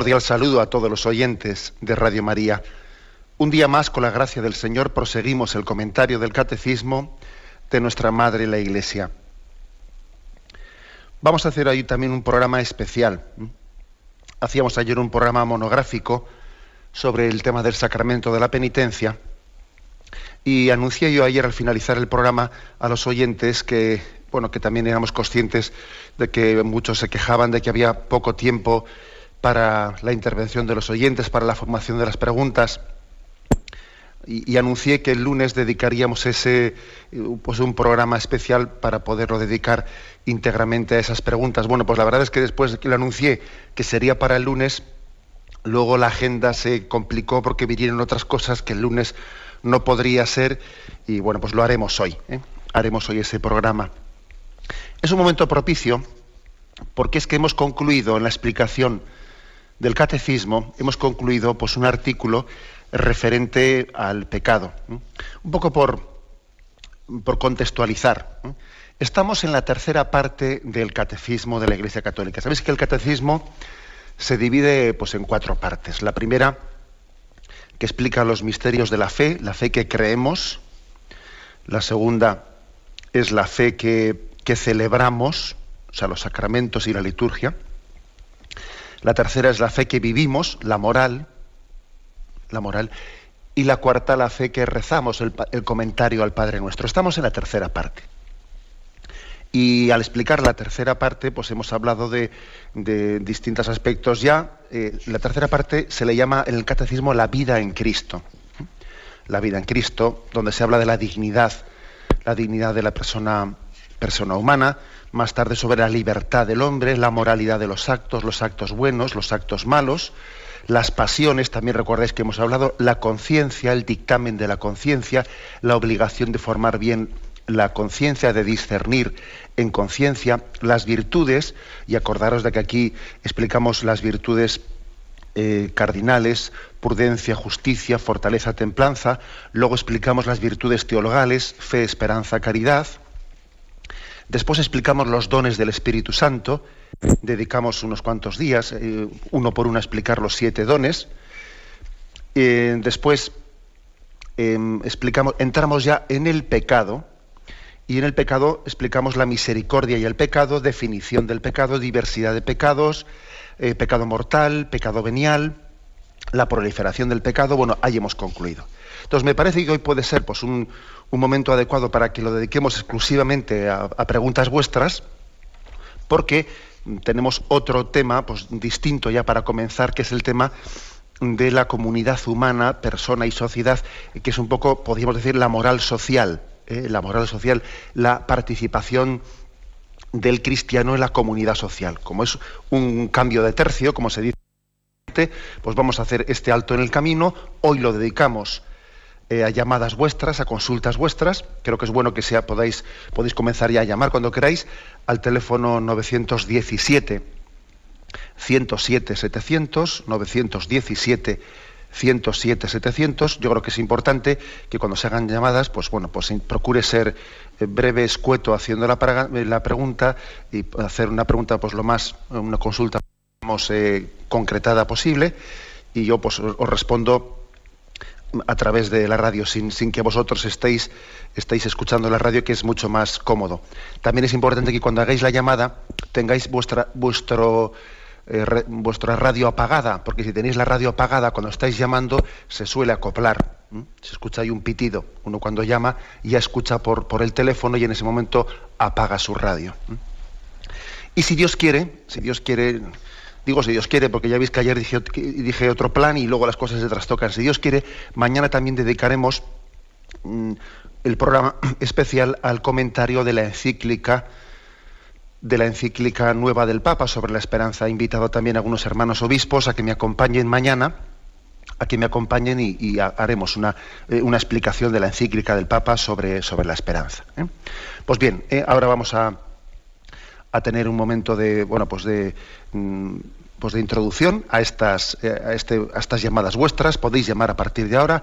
Cordial saludo a todos los oyentes de Radio María. Un día más, con la gracia del Señor, proseguimos el comentario del Catecismo de nuestra Madre la Iglesia. Vamos a hacer hoy también un programa especial. Hacíamos ayer un programa monográfico sobre el tema del sacramento de la penitencia y anuncié yo ayer al finalizar el programa a los oyentes que bueno que también éramos conscientes de que muchos se quejaban de que había poco tiempo para la intervención de los oyentes, para la formación de las preguntas. Y, anuncié que el lunes dedicaríamos ese, pues un programa especial para poderlo dedicar íntegramente a esas preguntas. Bueno, pues la verdad es que después de que lo anuncié que sería para el lunes, luego la agenda se complicó porque vinieron otras cosas que el lunes no podría ser y bueno, pues lo haremos hoy. ¿eh? Haremos hoy ese programa. Es un momento propicio porque es que hemos concluido en la explicación del catecismo hemos concluido pues, un artículo referente al pecado. Un poco por, contextualizar. Estamos en la tercera parte del catecismo de la Iglesia Católica. Sabéis que el catecismo se divide pues, en cuatro partes. La primera, que explica los misterios de la fe, la fe que creemos. La segunda es la fe que, que celebramos, o sea, los sacramentos y la liturgia. La tercera es la fe que vivimos, la moral, la moral. Y la cuarta, la fe que rezamos, el, comentario al Padre Nuestro. Estamos en la tercera parte. Y al explicar la tercera parte, pues hemos hablado de, distintos aspectos ya. Eh, la tercera parte se le llama en el catecismo la vida en Cristo. La vida en Cristo, donde se habla de la dignidad, la dignidad de la persona, persona humana, más tarde sobre la libertad del hombre, la moralidad de los actos, los actos buenos, los actos malos, las pasiones, también recordáis que hemos hablado, la conciencia, el dictamen de la conciencia, la obligación de formar bien la conciencia, de discernir en conciencia, las virtudes, y acordaros de que aquí explicamos las virtudes eh, cardinales, prudencia, justicia, fortaleza, templanza, luego explicamos las virtudes teologales, fe, esperanza, caridad, Después explicamos los dones del Espíritu Santo, dedicamos unos cuantos días, eh, uno por uno, a explicar los siete dones. Eh, después em, explicamos, entramos ya en el pecado, y en el pecado explicamos la misericordia y el pecado, definición del pecado, diversidad de pecados, eh, pecado mortal, pecado venial, la proliferación del pecado. Bueno, ahí hemos concluido. Entonces me parece que hoy puede ser pues, un, momento adecuado para que lo dediquemos exclusivamente a, preguntas vuestras, porque tenemos otro tema pues, distinto ya para comenzar, que es el tema de la comunidad humana, persona y sociedad, que es un poco, podríamos decir, la moral social, ¿eh? la moral social, la participación del cristiano en la comunidad social. Como es un cambio de tercio, como se dice, pues vamos a hacer este alto en el camino. Hoy lo dedicamos eh, a llamadas vuestras, a consultas vuestras. Creo que es bueno que sea, podáis, podéis comenzar ya a llamar cuando queráis al teléfono 917 107 700, 917 107 700. Yo creo que es importante que cuando se hagan llamadas, pues bueno, pues procure ser eh, breve, escueto, haciendo la, la pregunta y hacer una pregunta, pues lo más, una consulta más eh, concretada posible. Y yo pues os respondo a través de la radio, sin, que vosotros estéis, estéis escuchando la radio, que es mucho más cómodo. También es importante que cuando hagáis la llamada tengáis vuestra, vuestro, eh, vuestra radio apagada, porque si tenéis la radio apagada cuando estáis llamando se suele acoplar. Se escucha ahí un pitido. Uno cuando llama ya escucha por, por el teléfono y en ese momento apaga su radio. Y si Dios quiere, si Dios quiere, Digo, si Dios quiere, porque ya veis que ayer dije, otro plan y luego las cosas se trastocan. Si Dios quiere, mañana también dedicaremos mm, el programa especial al comentario de la encíclica de la encíclica nueva del Papa sobre la esperanza. He invitado también a algunos hermanos obispos a que me acompañen mañana, a que me acompañen y, haremos una, eh, una, explicación de la encíclica del Papa sobre, sobre la esperanza. ¿eh? Pues bien, eh, ahora vamos a, a, tener un momento de, bueno, pues de, mm, pues de introducción a estas, a, este, a estas llamadas vuestras. Podéis llamar a partir de ahora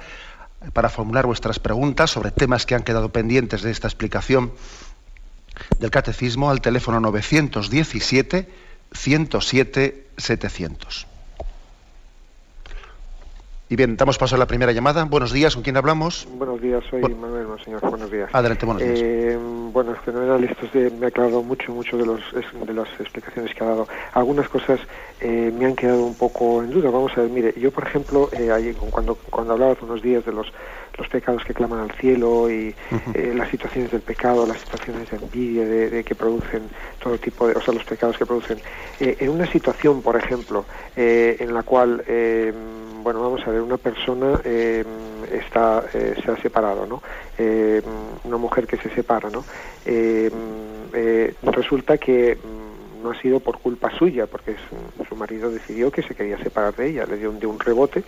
para formular vuestras preguntas sobre temas que han quedado pendientes de esta explicación del Catecismo al teléfono 917 107 700. Y bien, damos paso a la primera llamada. Buenos días, ¿con quién hablamos? Buenos días, soy Manuel, señor. Buenos días. Adelante, buenos días. Eh, bueno, en general esto me ha aclarado mucho, mucho de, los, de las explicaciones que ha dado. Algunas cosas eh, me han quedado un poco en duda. Vamos a ver, mire, yo por ejemplo, eh, cuando, cuando hablaba hace unos días de los los pecados que claman al cielo y eh, las situaciones del pecado, las situaciones de envidia, de, que producen todo tipo de, o sea, los pecados que producen. Eh, en una situación, por ejemplo, eh, en la cual, bueno, vamos a ver, una persona está, se ha separado, ¿no? una mujer que se separa, ¿no? resulta que mm, no ha sido por culpa suya, porque su marido decidió que se quería separar de ella, le dio un, de un rebote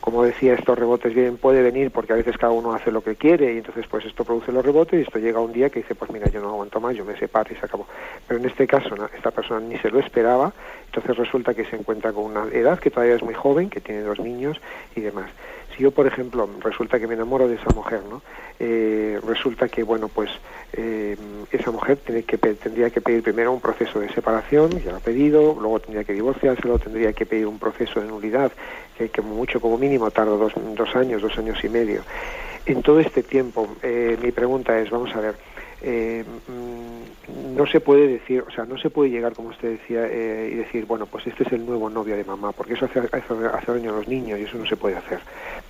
como decía, estos rebotes bien puede venir porque a veces cada uno hace lo que quiere y entonces pues esto produce los rebotes y esto llega un día que dice pues mira yo no aguanto más, yo me separo y se acabó. Pero en este caso esta persona ni se lo esperaba, entonces resulta que se encuentra con una edad que todavía es muy joven, que tiene dos niños y demás. Si yo por ejemplo resulta que me enamoro de esa mujer, ¿no? Eh, resulta que bueno pues eh, esa mujer tendría que pedir primero un proceso de separación, ya lo ha pedido, luego tendría que divorciarse, luego tendría que pedir un proceso de nulidad que mucho como mínimo tarda dos, dos, años, dos años y medio. En todo este tiempo, eh, mi pregunta es, vamos a ver, eh, mm, no se puede decir, o sea, no se puede llegar, como usted decía, eh, y decir, bueno, pues este es el nuevo novio de mamá, porque eso hace, hace, daño a los niños y eso no se puede hacer.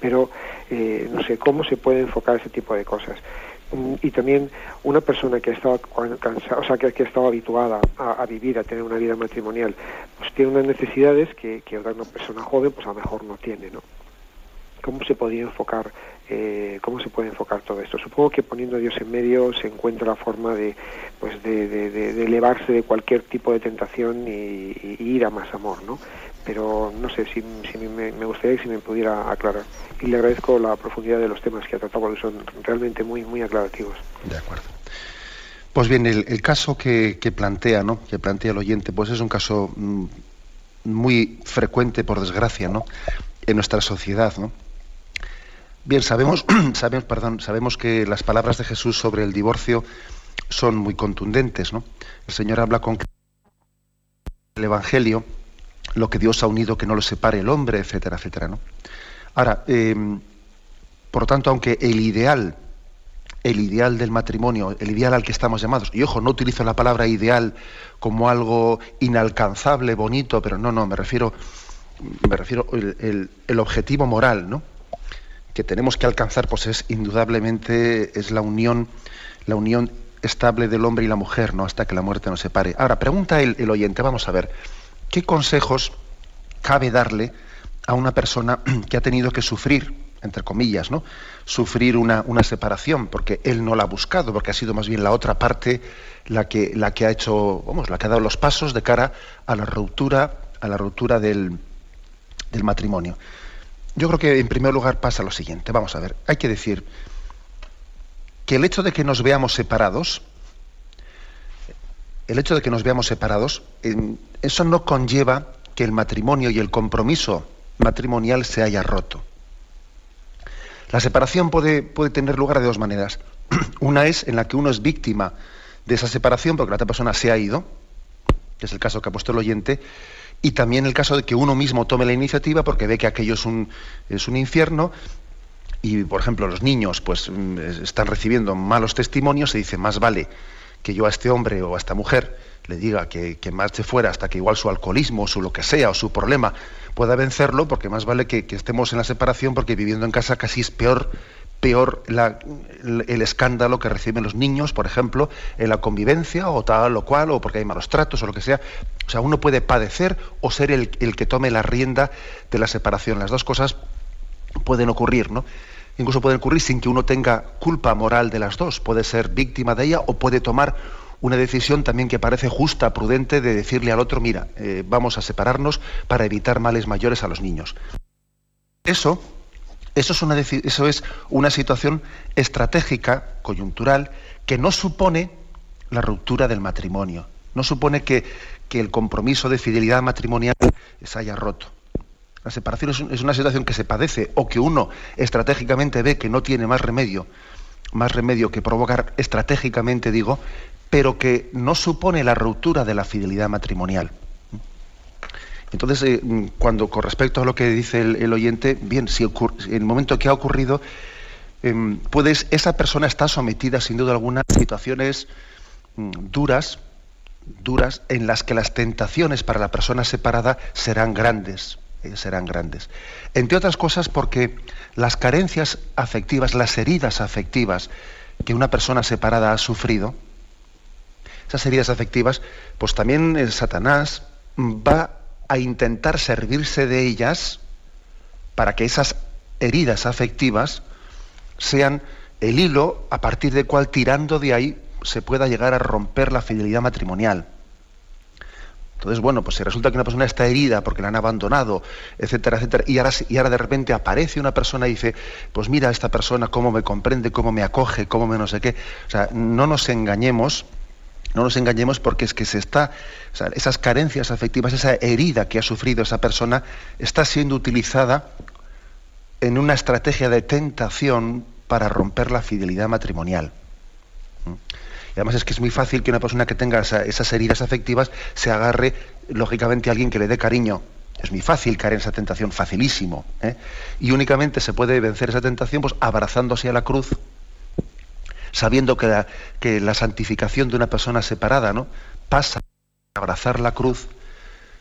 Pero, no sé, ¿cómo se puede enfocar ese tipo de cosas? Y también una persona que ha estado cansada, o sea, que, que ha estado habituada a, vivir, a tener una vida matrimonial, pues tiene unas necesidades que, que otra persona joven, pues a lo mejor no tiene, ¿no? ¿Cómo se podría enfocar, eh, cómo se puede enfocar todo esto? Supongo que poniendo a Dios en medio se encuentra la forma de, pues de, de, elevarse de cualquier tipo de tentación y, y, ir a más amor, ¿no? Pero no sé si, me, gustaría que si me pudiera aclarar. Y le agradezco la profundidad de los temas que ha tratado, porque son realmente muy, muy aclarativos. De acuerdo. Pues bien, el, caso que, plantea, ¿no? que plantea el oyente, pues es un caso mm, muy frecuente, por desgracia, ¿no? en nuestra sociedad. ¿no? Bien, sabemos, sabemos, perdón, sabemos que las palabras de Jesús sobre el divorcio son muy contundentes. ¿no? El Señor habla con el Evangelio lo que Dios ha unido que no lo separe el hombre, etcétera, etcétera. ¿no? Ahora, eh, por tanto, aunque el ideal, el ideal del matrimonio, el ideal al que estamos llamados, y ojo, no utilizo la palabra ideal como algo inalcanzable, bonito, pero no, no, me refiero, me refiero el, objetivo moral, ¿no? que tenemos que alcanzar, pues es indudablemente es la unión, la unión estable del hombre y la mujer, ¿no? hasta que la muerte nos separe. Ahora, pregunta el oyente, vamos a ver. ¿Qué consejos cabe darle a una persona que ha tenido que sufrir, entre comillas, ¿no? sufrir una, separación, porque él no la ha buscado, porque ha sido más bien la otra parte la que, la que ha hecho, vamos, la que ha dado los pasos de cara a la ruptura, a la ruptura del, del matrimonio. Yo creo que en primer lugar pasa lo siguiente, vamos a ver, hay que decir que el hecho de que nos veamos separados el hecho de que nos veamos separados, eso no conlleva que el matrimonio y el compromiso matrimonial se haya roto. La separación puede, puede tener lugar de dos maneras. Una es en la que uno es víctima de esa separación porque la otra persona se ha ido, que es el caso que ha puesto el oyente, y también el caso de que uno mismo tome la iniciativa porque ve que aquello es un, es un infierno y, por ejemplo, los niños pues mm, están recibiendo malos testimonios, se dice, más vale que yo a este hombre o a esta mujer le diga que, marche fuera hasta que igual su alcoholismo, o su lo que sea, o su problema pueda vencerlo, porque más vale que, estemos en la separación, porque viviendo en casa casi es peor, peor el, escándalo que reciben los niños, por ejemplo, en la convivencia, o tal o cual, o porque hay malos tratos, o lo que sea. O sea, uno puede padecer o ser el que tome la rienda de la separación. Las dos cosas pueden ocurrir, ¿no? Incluso puede ocurrir sin que uno tenga culpa moral de las dos. Puede ser víctima de ella o puede tomar una decisión también que parece justa, prudente, de decirle al otro, mira, eh, vamos a separarnos para evitar males mayores a los niños. Eso, eso, es una, situación estratégica, coyuntural, que no supone la ruptura del matrimonio, no supone que el compromiso de fidelidad matrimonial se haya roto. La separación es, una situación que se padece o que uno estratégicamente ve que no tiene más remedio, más remedio que provocar estratégicamente, digo, pero que no supone la ruptura de la fidelidad matrimonial. Entonces, eh, cuando con respecto a lo que dice el, oyente, bien, si en el momento que ha ocurrido, em, puedes, esa persona está sometida sin duda alguna a situaciones mm, duras, duras, en las que las tentaciones para la persona separada serán grandes. Serán grandes. Entre otras cosas porque las carencias afectivas, las heridas afectivas que una persona separada ha sufrido, esas heridas afectivas, pues también Satanás va a intentar servirse de ellas para que esas heridas afectivas sean el hilo a partir del cual tirando de ahí se pueda llegar a romper la fidelidad matrimonial. Entonces, bueno, pues si resulta que una persona está herida porque la han abandonado, etcétera, etcétera, y ahora, y ahora de repente aparece una persona y dice, pues mira esta persona cómo me comprende, cómo me acoge, cómo me no sé qué. O sea, no nos engañemos, no nos engañemos porque es que se está, o sea, esas carencias afectivas, esa herida que ha sufrido esa persona, está siendo utilizada en una estrategia de tentación para romper la fidelidad matrimonial. ¿Mm? Además es que es muy fácil que una persona que tenga esas heridas afectivas se agarre, lógicamente, a alguien que le dé cariño. Es muy fácil caer en esa tentación, facilísimo. ¿eh? Y únicamente se puede vencer esa tentación pues, abrazándose a la cruz, sabiendo que la, santificación de una persona separada ¿no? pasa a abrazar la cruz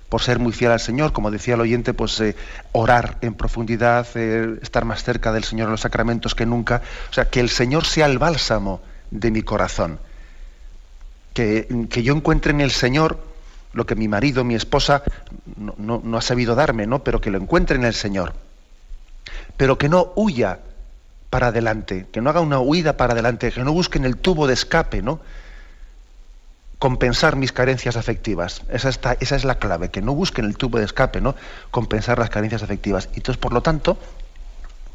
por ser muy fiel al Señor, como decía el oyente, pues eh, orar en profundidad, eh, estar más cerca del Señor en los sacramentos que nunca. O sea, que el Señor sea el bálsamo de mi corazón que, yo encuentre en el Señor lo que mi marido, mi esposa no, ha sabido darme, ¿no? Pero que lo encuentre en el Señor. Pero que no huya para adelante, que no haga una huida para adelante, que no busque en el tubo de escape, ¿no? Compensar mis carencias afectivas. Esa, esa es la clave, que no busque en el tubo de escape, ¿no? Compensar las carencias afectivas. Entonces, por lo tanto,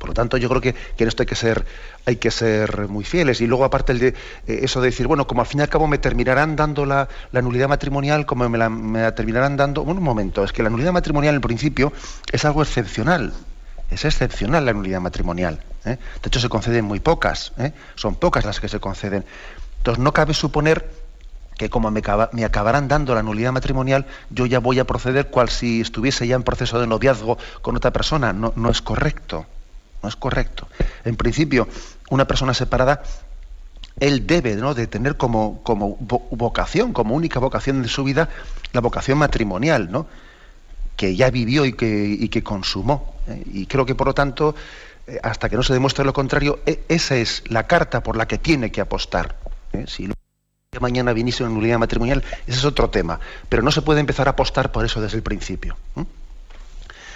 por lo tanto, yo creo que, en esto hay que ser, muy fieles. Y luego, aparte de eh, eso de decir, bueno, como al fin y al cabo me terminarán dando la, nulidad matrimonial, como me la, terminarán dando. Bueno, un momento, es que la nulidad matrimonial en principio es algo excepcional. Es excepcional la nulidad matrimonial. ¿eh? De hecho, se conceden muy pocas. ¿eh? Son pocas las que se conceden. Entonces, no cabe suponer que como me, acabarán dando la nulidad matrimonial, yo ya voy a proceder cual si estuviese ya en proceso de noviazgo con otra persona. No es correcto no es correcto. En principio, una persona separada, él debe ¿no? tener como, como vocación, como única vocación de su vida, la vocación matrimonial, ¿no? que ya vivió y que, que consumó. ¿eh? Y creo que, por lo tanto, eh, hasta que no se demuestre lo contrario, e, esa es la carta por la que tiene que apostar. ¿eh? Si mañana viniese una nulidad matrimonial, ese es otro tema. Pero no se puede empezar a apostar por eso desde el principio.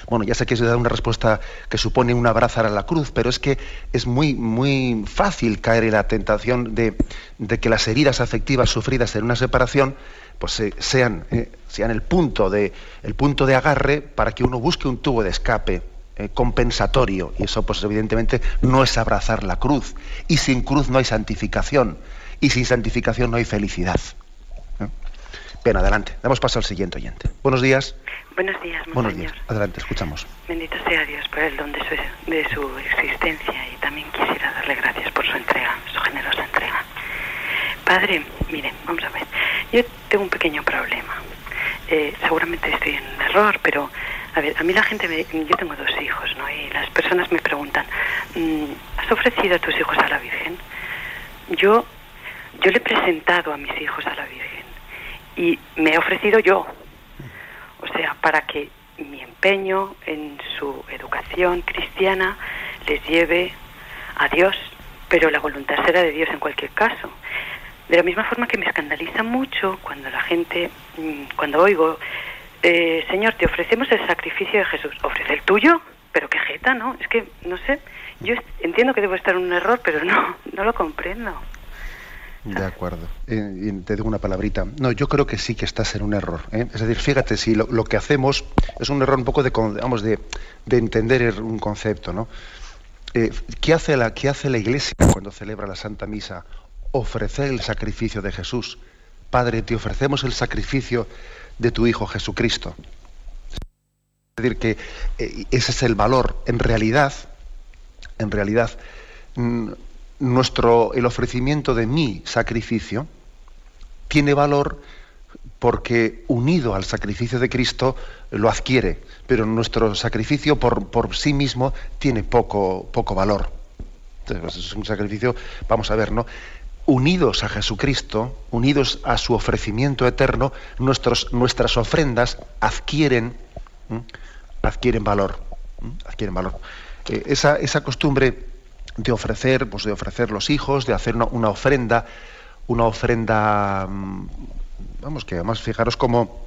Bueno, ya sé que es dar una respuesta que supone un abrazar a la cruz, pero es que es muy, muy fácil caer en la tentación de, que las heridas afectivas sufridas en una separación pues, eh, sean, eh, sean el, punto de, el punto de agarre para que uno busque un tubo de escape eh, compensatorio. Y eso, pues evidentemente, no es abrazar la cruz. Y sin cruz no hay santificación. Y sin santificación no hay felicidad. Bien, adelante. Damos paso al siguiente oyente. Buenos días. Buenos días, monseñor. Buenos días. Adelante, escuchamos. Bendito sea Dios por el don de su, de su existencia y también quisiera darle gracias por su entrega, su generosa entrega. Padre, mire, vamos a ver. Yo tengo un pequeño problema. Eh, seguramente estoy en un error, pero a ver, a mí la gente me, yo tengo dos hijos, ¿no? Y las personas me preguntan, mm, ¿has ofrecido a tus hijos a la Virgen? Yo, yo le he presentado a mis hijos a la Virgen y me he ofrecido yo, o sea, para que mi empeño en su educación cristiana les lleve a Dios, pero la voluntad será de Dios en cualquier caso. De la misma forma que me escandaliza mucho cuando la gente, mm, cuando oigo, eh, Señor, te ofrecemos el sacrificio de Jesús, ofrece el tuyo, pero qué jeta, ¿no? Es que, no sé, yo entiendo que debo estar en un error, pero no, no lo comprendo. De acuerdo. Eh, te digo una palabrita. No, yo creo que sí que estás en un error. ¿eh? Es decir, fíjate, si lo, que hacemos es un error un poco de, vamos, de, entender un concepto, ¿no? Eh, ¿qué, hace la, ¿Qué hace la Iglesia cuando celebra la Santa Misa? Ofrecer el sacrificio de Jesús. Padre, te ofrecemos el sacrificio de tu Hijo Jesucristo. Es decir, que ese es el valor. En realidad, en realidad, mm, nuestro, el ofrecimiento de mi sacrificio tiene valor porque unido al sacrificio de Cristo lo adquiere, pero nuestro sacrificio por, por sí mismo tiene poco, poco valor. Entonces, pues, es un sacrificio, vamos a ver, ¿no? Unidos a Jesucristo, unidos a su ofrecimiento eterno, nuestros, nuestras ofrendas adquieren, adquieren valor. Adquieren valor. Eh, esa, esa costumbre de ofrecer, pues de ofrecer los hijos, de hacer una, ofrenda, una ofrenda, mm, vamos, que además fijaros cómo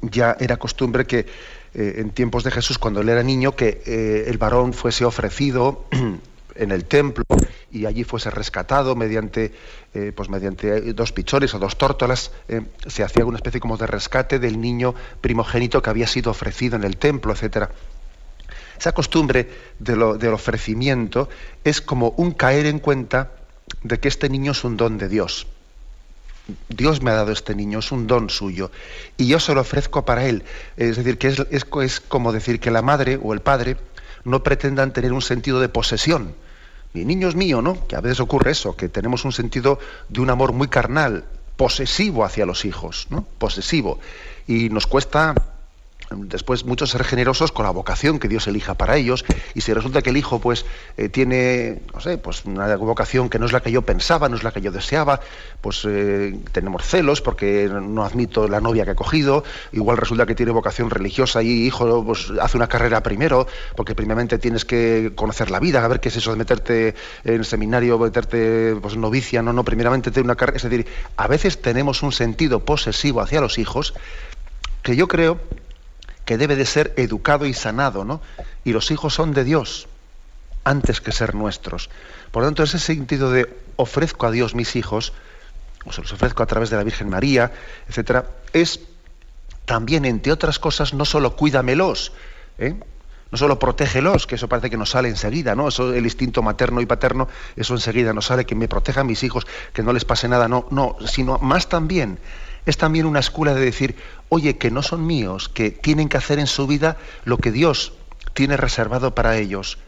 ya era costumbre que eh, en tiempos de Jesús, cuando él era niño, que eh, el varón fuese ofrecido en el templo y allí fuese rescatado mediante, eh, pues mediante dos pichones o dos tórtolas, se hacía una especie como de rescate del niño primogénito que había sido ofrecido en el templo, etcétera. Esa costumbre del ofrecimiento es como un caer en cuenta de que este niño es un don de Dios. Dios me ha dado este niño, es un don suyo, y yo se lo ofrezco para él. Es decir, que es, es, como decir que la madre o el padre no pretendan tener un sentido de posesión. Mi niño es mío, ¿no? Que a veces ocurre eso, que tenemos un sentido de un amor muy carnal, posesivo hacia los hijos, ¿no? Posesivo. Y nos cuesta después muchos ser generosos con la vocación que Dios elija para ellos y si resulta que el hijo pues eh, tiene no sé pues una vocación que no es la que yo pensaba no es la que yo deseaba pues eh, tenemos celos porque no admito la novia que he cogido igual resulta que tiene vocación religiosa y hijo pues hace una carrera primero porque primeramente tienes que conocer la vida a ver qué es eso de meterte en seminario meterte pues novicia no no primeramente tener una carrera es decir a veces tenemos un sentido posesivo hacia los hijos que yo creo que debe de ser educado y sanado, ¿no? Y los hijos son de Dios antes que ser nuestros. Por lo tanto, ese sentido de ofrezco a Dios mis hijos, o se los ofrezco a través de la Virgen María, etcétera, es también, entre otras cosas, no solo cuídamelos, ¿eh? no solo protégelos, que eso parece que nos sale enseguida, ¿no? Eso, el instinto materno y paterno, eso enseguida nos sale, que me protejan mis hijos, que no les pase nada, no, no, sino más también es también una escuela de decir, oye, que no son míos, que tienen que hacer en su vida lo que Dios tiene reservado para ellos,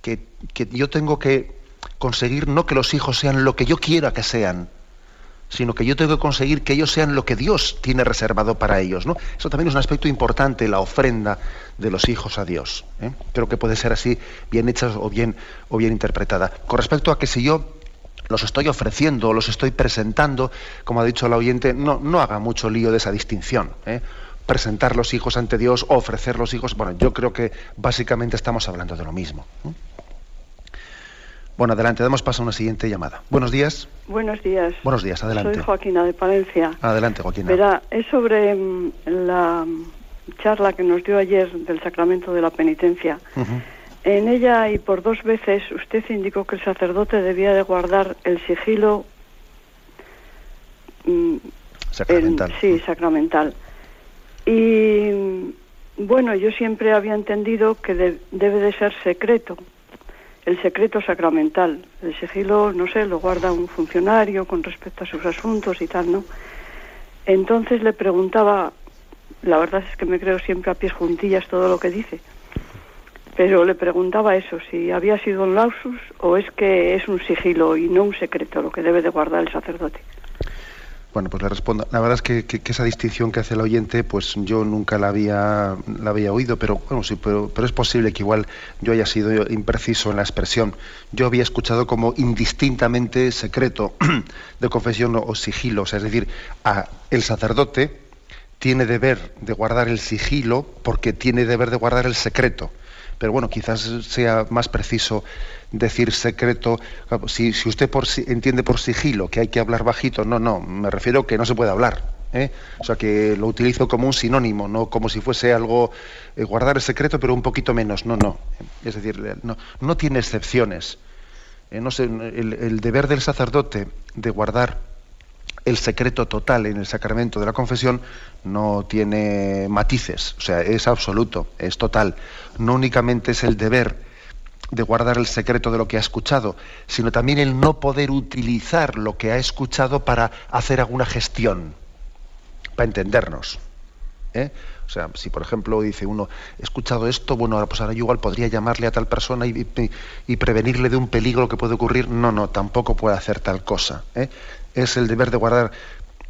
que, yo tengo que conseguir no que los hijos sean lo que yo quiera que sean, sino que yo tengo que conseguir que ellos sean lo que Dios tiene reservado para ellos. ¿no? Eso también es un aspecto importante, la ofrenda de los hijos a Dios. ¿eh? Creo que puede ser así, bien hecha o bien, o bien interpretada. Con respecto a que si yo los estoy ofreciendo, los estoy presentando, como ha dicho el oyente, no, no haga mucho lío de esa distinción. ¿eh? Presentar los hijos ante Dios, ofrecer los hijos, bueno, yo creo que básicamente estamos hablando de lo mismo. Bueno, adelante, damos paso a una siguiente llamada. Buenos días. Buenos días. Buenos días, adelante. Soy Joaquina de Palencia. Adelante, Joaquina. Verá, es sobre mm, la charla que nos dio ayer del sacramento de la penitencia. En ella y por dos veces usted indicó que el sacerdote debía de guardar el sigilo mm, sacramental. sí, sacramental. Y bueno, yo siempre había entendido que debe de ser secreto, el secreto sacramental. El sigilo, no sé, lo guarda un funcionario con respecto a sus asuntos y tal, ¿no? Entonces le preguntaba, la verdad es que me creo siempre a pies juntillas todo lo que dice pero le preguntaba eso, si había sido un lausus o es que es un sigilo y no un secreto lo que debe de guardar el sacerdote. Bueno, pues le respondo. La verdad es que, esa distinción que hace el oyente, pues yo nunca la había, la había oído, pero bueno, sí, pero, pero, es posible que igual yo haya sido impreciso en la expresión. Yo había escuchado como indistintamente secreto de confesión o sigilo, o sea, es decir, a el sacerdote tiene deber de guardar el sigilo porque tiene deber de guardar el secreto pero bueno, quizás sea más preciso decir secreto. Si, usted entiende por sigilo que hay que hablar bajito, no, no, me refiero que no se puede hablar. ¿eh? O sea, que lo utilizo como un sinónimo, no como si fuese algo, eh, guardar el secreto, pero un poquito menos. No, no. Es decir, no, tiene excepciones. eh, no sé, el, deber del sacerdote de guardar el secreto total en el sacramento de la confesión no tiene matices, o sea, es absoluto, es total. No únicamente es el deber de guardar el secreto de lo que ha escuchado, sino también el no poder utilizar lo que ha escuchado para hacer alguna gestión, para entendernos. ¿eh? O sea, si por ejemplo dice uno, he escuchado esto, bueno, pues ahora yo igual podría llamarle a tal persona y, prevenirle de un peligro que puede ocurrir. No, no, tampoco puede hacer tal cosa. ¿eh? Es el deber de guardar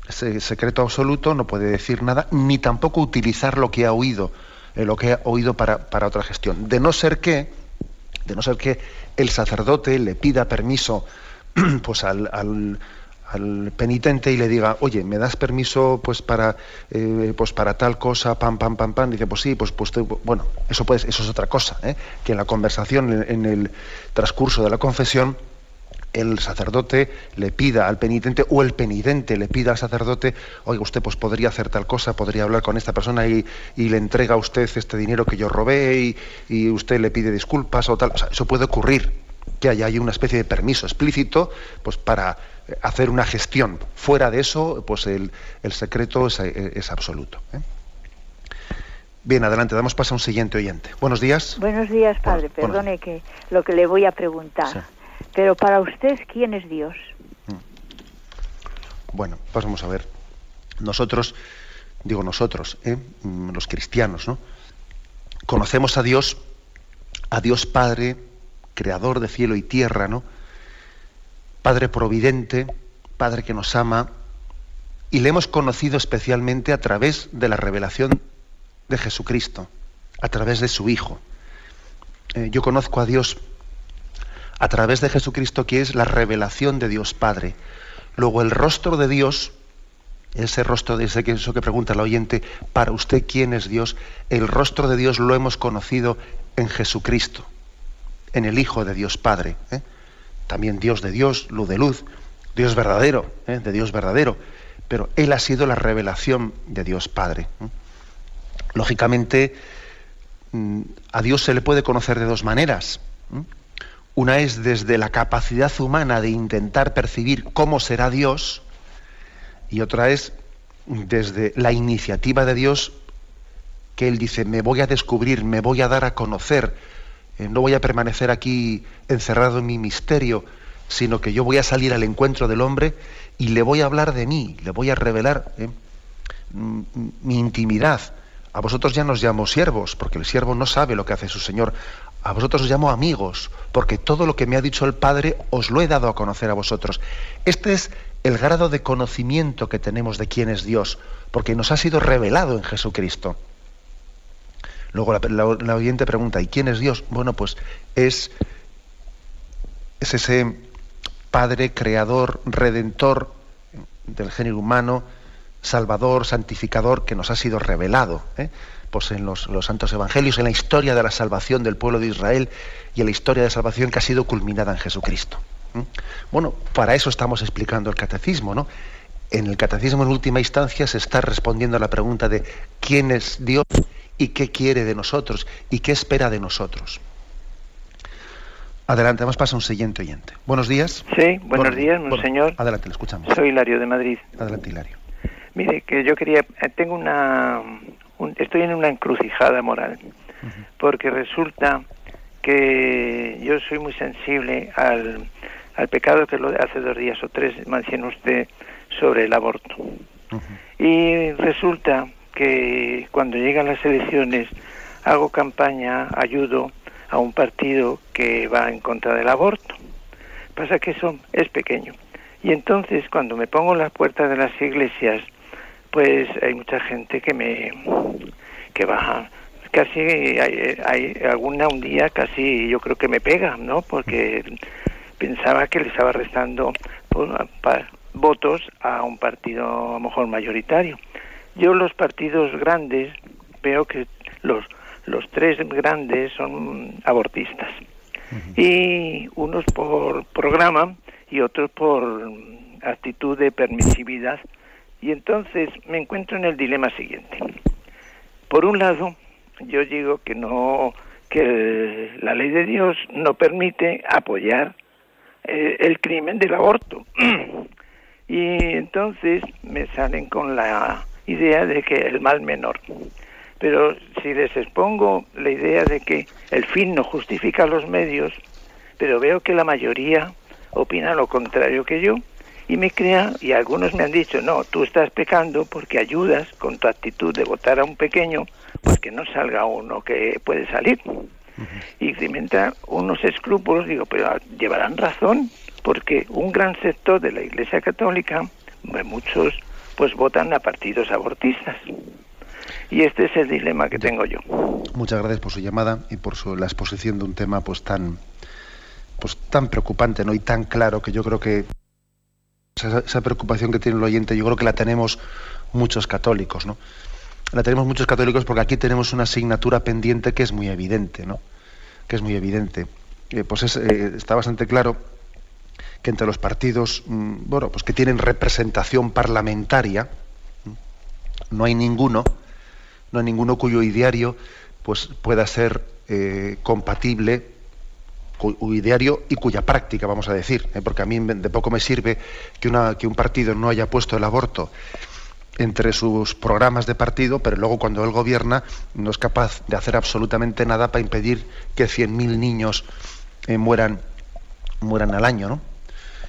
secreto absoluto, no puede decir nada, ni tampoco utilizar lo que ha oído, eh, lo que ha oído para, otra gestión. De no ser que, de no ser que el sacerdote le pida permiso pues al al penitente y le diga, oye, ¿me das permiso pues para eh, pues para tal cosa, pam, pam, pam, pam? Dice, pues sí, pues, pues bueno, eso eso es otra cosa, ¿eh? que en la conversación, en, el transcurso de la confesión, el sacerdote le pida al penitente o el penitente le pida al sacerdote, oye, usted pues podría hacer tal cosa, podría hablar con esta persona y, le entrega a usted este dinero que yo robé y, y usted le pide disculpas o tal. O sea, eso puede ocurrir, que haya una especie de permiso explícito pues para hacer una gestión. Fuera de eso, pues el, secreto es, absoluto. ¿eh? Bien, adelante, damos paso a un siguiente oyente. Buenos días. Buenos días, padre. Perdone que lo que le voy a preguntar. Pero para usted, ¿quién es Dios? Mm. Bueno, pues vamos a ver. Nosotros, digo nosotros, ¿eh? mm, los cristianos, ¿no? Conocemos a Dios, a Dios Padre, creador de cielo y tierra, ¿no? Padre providente, Padre que nos ama, y le hemos conocido especialmente a través de la revelación de Jesucristo, a través de su Hijo. Eh, yo conozco a Dios a través de Jesucristo, que es la revelación de Dios Padre. Luego el rostro de Dios, ese rostro de ese eso que pregunta el oyente, para usted quién es Dios, el rostro de Dios lo hemos conocido en Jesucristo, en el Hijo de Dios Padre. ¿eh? también Dios de Dios, luz de luz, Dios verdadero, ¿eh? de Dios verdadero, pero Él ha sido la revelación de Dios Padre. ¿eh? Lógicamente, mm, a Dios se le puede conocer de dos maneras. Una es desde la capacidad humana de intentar percibir cómo será Dios, y otra es desde la iniciativa de Dios que Él dice, me voy a descubrir, me voy a dar a conocer, eh, no voy a permanecer aquí encerrado en mi misterio, sino que yo voy a salir al encuentro del hombre y le voy a hablar de mí, le voy a revelar eh, mi intimidad. A vosotros ya nos llamo siervos, porque el siervo no sabe lo que hace su Señor. A vosotros os llamo amigos, porque todo lo que me ha dicho el Padre os lo he dado a conocer a vosotros. Este es el grado de conocimiento que tenemos de quién es Dios, porque nos ha sido revelado en Jesucristo. Luego la, oyente pregunta, ¿y quién es Dios? Bueno, pues es, es ese Padre, Creador, Redentor del género humano, Salvador, Santificador, que nos ha sido revelado. ¿eh? Pues en los, santos evangelios, en la historia de la salvación del pueblo de Israel y en la historia de salvación que ha sido culminada en Jesucristo. Bueno, para eso estamos explicando el catecismo, ¿no? En el catecismo en última instancia se está respondiendo a la pregunta de quién es Dios y qué quiere de nosotros y qué espera de nosotros. Adelante, vamos pasa un siguiente oyente. Buenos días. Sí, buenos días, señor. Adelante, le escuchamos. Soy Hilario de Madrid. Adelante, Hilario. Mire, que yo quería, eh, tengo una, estoy en una encrucijada moral, porque resulta que yo soy muy sensible al, al pecado que lo hace dos días o tres mencionó usted sobre el aborto. Y resulta que cuando llegan las elecciones hago campaña, ayudo a un partido que va en contra del aborto. Pasa que eso es pequeño. Y entonces cuando me pongo en las puertas de las iglesias, pues hay mucha gente que me que baja casi hay, alguna un día casi yo creo que me pega, ¿no? Porque pensaba que le estaba restando votos a un partido a lo mejor mayoritario. Yo los partidos grandes veo que los, los tres grandes son abortistas. Y unos por programa y otros por actitud de permisividad. Y entonces me encuentro en el dilema siguiente. Por un lado, yo digo que no que la ley de Dios no permite apoyar eh, el crimen del aborto. y entonces me salen con la idea de que el mal menor. Pero si les expongo la idea de que el fin no justifica los medios, pero veo que la mayoría opina lo contrario que yo, y me crea, y algunos me han dicho, no, tú estás pecando porque ayudas con tu actitud de votar a un pequeño, pues que no salga uno que puede salir. Y se unos escrúpulos, digo, pero llevarán razón, porque un gran sector de la Iglesia Católica, muchos, pues votan a partidos abortistas. Y este es el dilema que tengo yo. Muchas gracias por su llamada y por su, la exposición de un tema pues tan pues tan preocupante ¿no? y tan claro que yo creo que esa, preocupación que tiene el oyente, yo creo que la tenemos muchos católicos, ¿no? La tenemos muchos católicos porque aquí tenemos una asignatura pendiente que es muy evidente, ¿no? Que es muy evidente. Eh, pues eh, está bastante claro que entre los partidos, mm, bueno, pues que tienen representación parlamentaria, no hay ninguno, no hay ninguno cuyo ideario pues pueda ser eh, compatible ideario y cuya práctica, vamos a decir, ¿eh? porque a mí de poco me sirve que, una, que un partido no haya puesto el aborto entre sus programas de partido, pero luego cuando él gobierna no es capaz de hacer absolutamente nada para impedir que 100.000 niños eh, mueran, mueran al año. ¿no?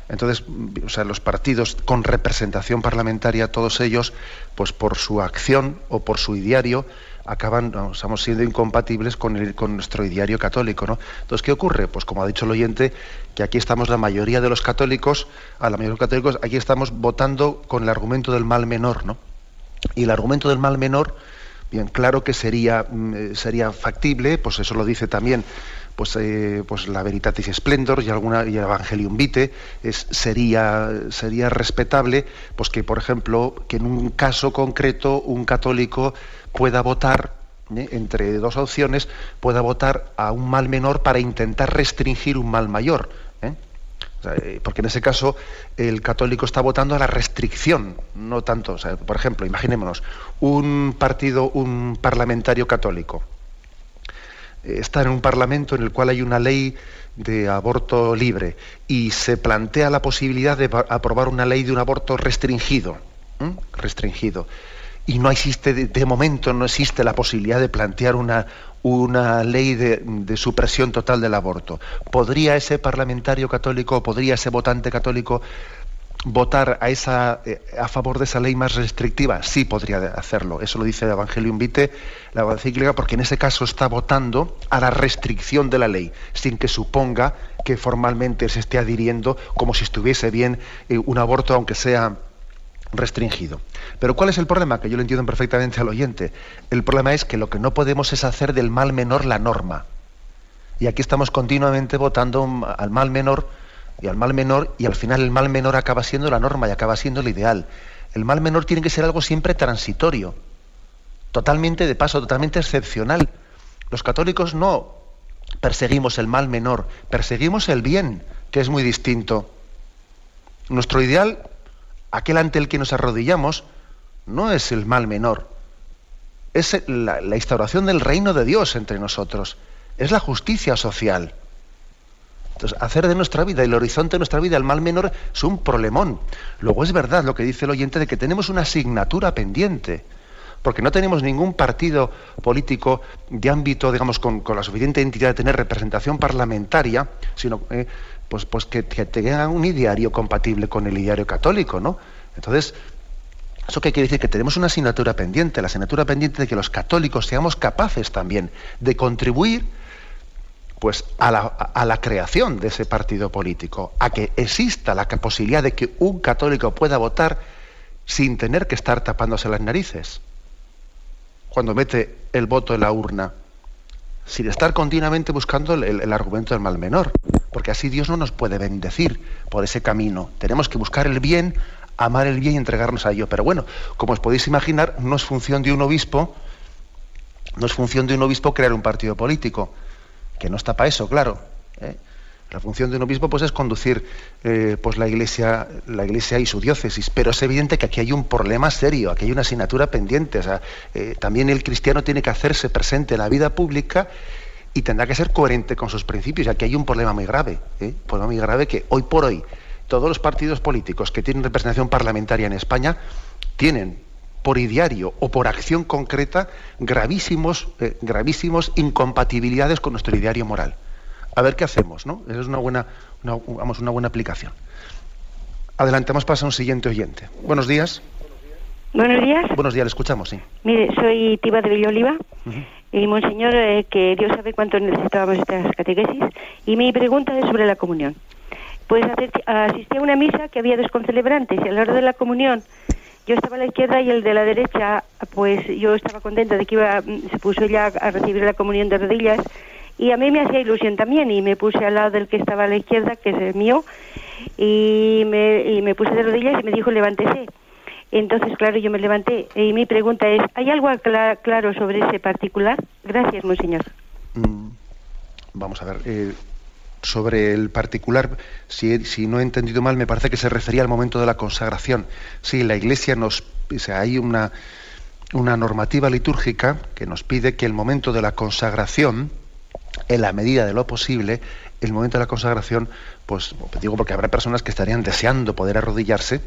Entonces, o sea, los partidos con representación parlamentaria, todos ellos, pues por su acción o por su ideario, acaban, estamos siendo incompatibles con, el, con nuestro ideario católico. ¿no? Entonces, ¿qué ocurre? Pues como ha dicho el oyente, que aquí estamos la mayoría de los católicos, a la mayoría de los católicos, aquí estamos votando con el argumento del mal menor, ¿no? Y el argumento del mal menor, bien, claro que sería, mm, eh, sería factible, pues eso lo dice también pues, eh, pues la Veritatis Splendor y alguna y el Evangelium Vitae es, sería sería respetable pues que por ejemplo que en un caso concreto un católico pueda votar ¿eh? entre dos opciones, pueda votar a un mal menor para intentar restringir un mal mayor. ¿eh? Eh, porque en ese caso el católico está votando a la restricción, no tanto. por ejemplo, imaginémonos, un partido, un parlamentario católico, está en un parlamento en el cual hay una ley de aborto libre y se plantea la posibilidad de aprobar una ley de un aborto restringido. Restringido y no existe, de, momento no existe la posibilidad de plantear una, una ley de, supresión total del aborto. ¿Podría ese parlamentario católico, podría ese votante católico votar a, esa, eh, a favor de esa ley más restrictiva? Sí podría hacerlo. Eso lo dice el Evangelio Invite, la encíclica, porque en ese caso está votando a la restricción de la ley, sin que suponga que formalmente se esté adhiriendo como si estuviese bien eh, un aborto, aunque sea restringido. Pero ¿cuál es el problema? Que yo lo entiendo perfectamente al oyente. El problema es que lo que no podemos es hacer del mal menor la norma. Y aquí estamos continuamente votando al mal menor y al mal menor y al final el mal menor acaba siendo la norma y acaba siendo el ideal. El mal menor tiene que ser algo siempre transitorio, totalmente de paso, totalmente excepcional. Los católicos no perseguimos el mal menor, perseguimos el bien, que es muy distinto. Nuestro ideal aquel ante el que nos arrodillamos no es el mal menor, es la, instauración del reino de Dios entre nosotros, es la justicia social. Entonces, hacer de nuestra vida, el horizonte de nuestra vida, el mal menor es un problemón. Luego es verdad lo que dice el oyente de que tenemos una asignatura pendiente, porque no tenemos ningún partido político de ámbito, digamos, con, la suficiente entidad de tener representación parlamentaria, sino eh, pues, pues que, tengan un ideario compatible con el ideario católico, ¿no? Entonces, ¿eso qué quiere decir? Que tenemos una asignatura pendiente, la asignatura pendiente de que los católicos seamos capaces también de contribuir pues, a la creación de ese partido político, a que exista la posibilidad de que un católico pueda votar sin tener que estar tapándose las narices cuando mete el voto en la urna sin estar continuamente buscando el, argumento del mal menor, porque así Dios no nos puede bendecir por ese camino. Tenemos que buscar el bien, amar el bien y entregarnos a ello. Pero bueno, como os podéis imaginar, no es función de un obispo, no es función de un obispo crear un partido político, que no está para eso, claro. ¿eh? La función de un obispo pues, es conducir eh, pues, la, iglesia, la iglesia y su diócesis, pero es evidente que aquí hay un problema serio, aquí hay una asignatura pendiente. O sea, eh, también el cristiano tiene que hacerse presente en la vida pública y tendrá que ser coherente con sus principios. Aquí hay un problema muy grave, ¿eh? un problema muy grave que hoy por hoy todos los partidos políticos que tienen representación parlamentaria en España tienen por ideario o por acción concreta gravísimos, gravísimos incompatibilidades con nuestro ideario moral. A ver qué hacemos, ¿no? Esa es una buena, vamos, una buena aplicación. Adelante, vamos a un siguiente oyente. Buenos días. Buenos días. Buenos días, le escuchamos, sí. Mire, soy Tiba de Villoliva y Monseñor, eh, que Dios sabe cuánto necesitábamos estas catequesis, y mi pregunta es sobre la comunión. Pues asistí a una misa que había dos concelebrantes y a la hora de la comunión yo estaba a la izquierda y el de la derecha, pues yo estaba contenta de que iba, se puso ella a recibir la comunión de rodillas y a mí me hacía ilusión también y me puse al lado del que estaba a la izquierda, que es el mío, y me, y me puse de rodillas y me dijo levántese. Entonces, claro, yo me levanté y mi pregunta es, ¿hay algo claro sobre ese particular? Gracias, monseñor. Mm, vamos a ver, eh, sobre el particular, si, si, no he entendido mal, me parece que se refería al momento de la consagración. Sí, la Iglesia nos, o sea, hay una, una normativa litúrgica que nos pide que el momento de la consagración, en la medida de lo posible, el momento de la consagración, pues digo porque habrá personas que estarían deseando poder arrodillarse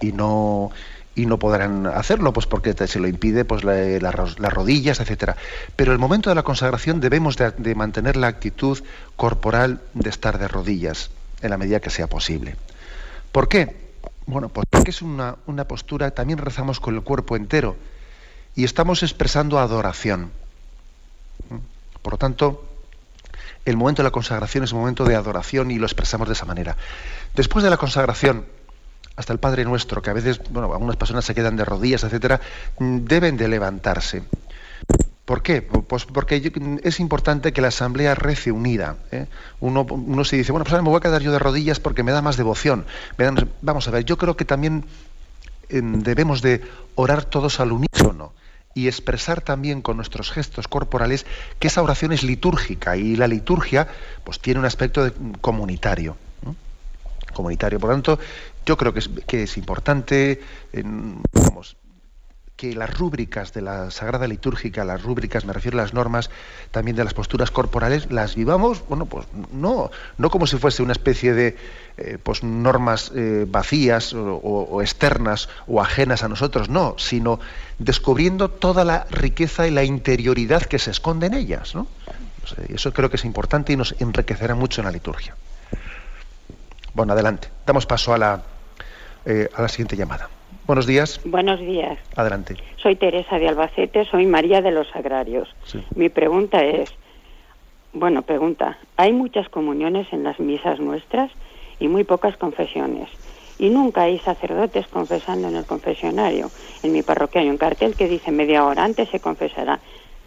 y no y no podrán hacerlo, pues porque se lo impide pues, las rodillas, etcétera. Pero el momento de la consagración debemos de, mantener la actitud corporal de estar de rodillas, en la medida que sea posible. ¿Por qué? Bueno, pues porque es una, una postura, también rezamos con el cuerpo entero y estamos expresando adoración. Por lo tanto, el momento de la consagración es un momento de adoración y lo expresamos de esa manera. Después de la consagración, hasta el Padre Nuestro, que a veces, bueno, algunas personas se quedan de rodillas, etcétera, deben de levantarse. ¿Por qué? Pues porque es importante que la asamblea rece unida. ¿eh? Uno, se dice, bueno, pues me voy a quedar yo de rodillas porque me da más devoción. Vamos a ver, yo creo que también debemos de orar todos al unísono y expresar también con nuestros gestos corporales que esa oración es litúrgica y la liturgia pues tiene un aspecto comunitario comunitario. Por lo tanto, yo creo que es, que es importante que las rúbricas de la Sagrada Litúrgica, las rúbricas, me refiero a las normas también de las posturas corporales, las vivamos, bueno, pues no, no como si fuese una especie de eh, pues normas eh, vacías o, externas o ajenas a nosotros, no, sino descubriendo toda la riqueza y la interioridad que se esconde en ellas, ¿no? eso creo que es importante y nos enriquecerá mucho en la liturgia. Bueno, adelante. Damos paso a la, eh, a la siguiente llamada. Buenos días. Buenos días. Adelante. Soy Teresa de Albacete, soy María de los Agrarios. Mi pregunta es, bueno, pregunta, hay muchas comuniones en las misas nuestras y muy pocas confesiones. Y nunca hay sacerdotes confesando en el confesionario. En mi parroquia hay un cartel que dice media hora antes se confesará.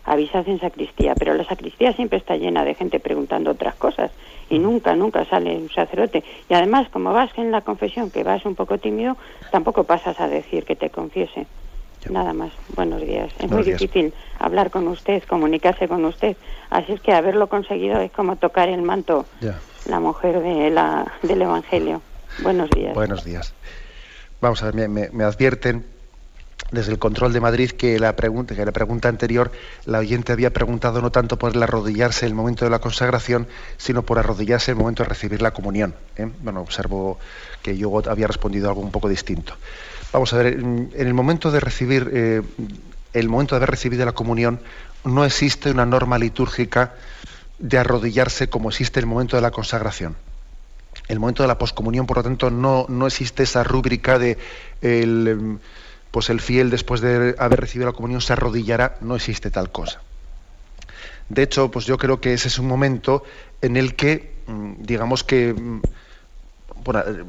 Avisad en sacristía, pero la sacristía siempre está llena de gente preguntando otras cosas y nunca, nunca sale un sacerdote. Y además, como vas en la confesión, que vas un poco tímido, tampoco pasas a decir que te confiese. Nada más. Buenos días. Es muy difícil hablar con usted, comunicarse con usted. Así es que haberlo conseguido es como tocar el manto, la mujer de la, del Evangelio. Buenos días. Buenos días. Vamos a ver, me, me advierten desde el control de Madrid que la pregunta, la pregunta anterior, la oyente había preguntado no tanto por el arrodillarse en el momento de la consagración, sino por arrodillarse en el momento de recibir la comunión. ¿eh? Bueno, observo que yo había respondido algo un poco distinto. Vamos a ver, en el momento de recibir, eh, el momento de haber recibido la comunión, no existe una norma litúrgica de arrodillarse como existe en el momento de la consagración. El momento de la poscomunión, por lo tanto, no, no existe esa rúbrica de el, pues el fiel después de haber recibido la comunión se arrodillará, no existe tal cosa. De hecho, pues yo creo que ese es un momento en el que, mm, digamos que, mm,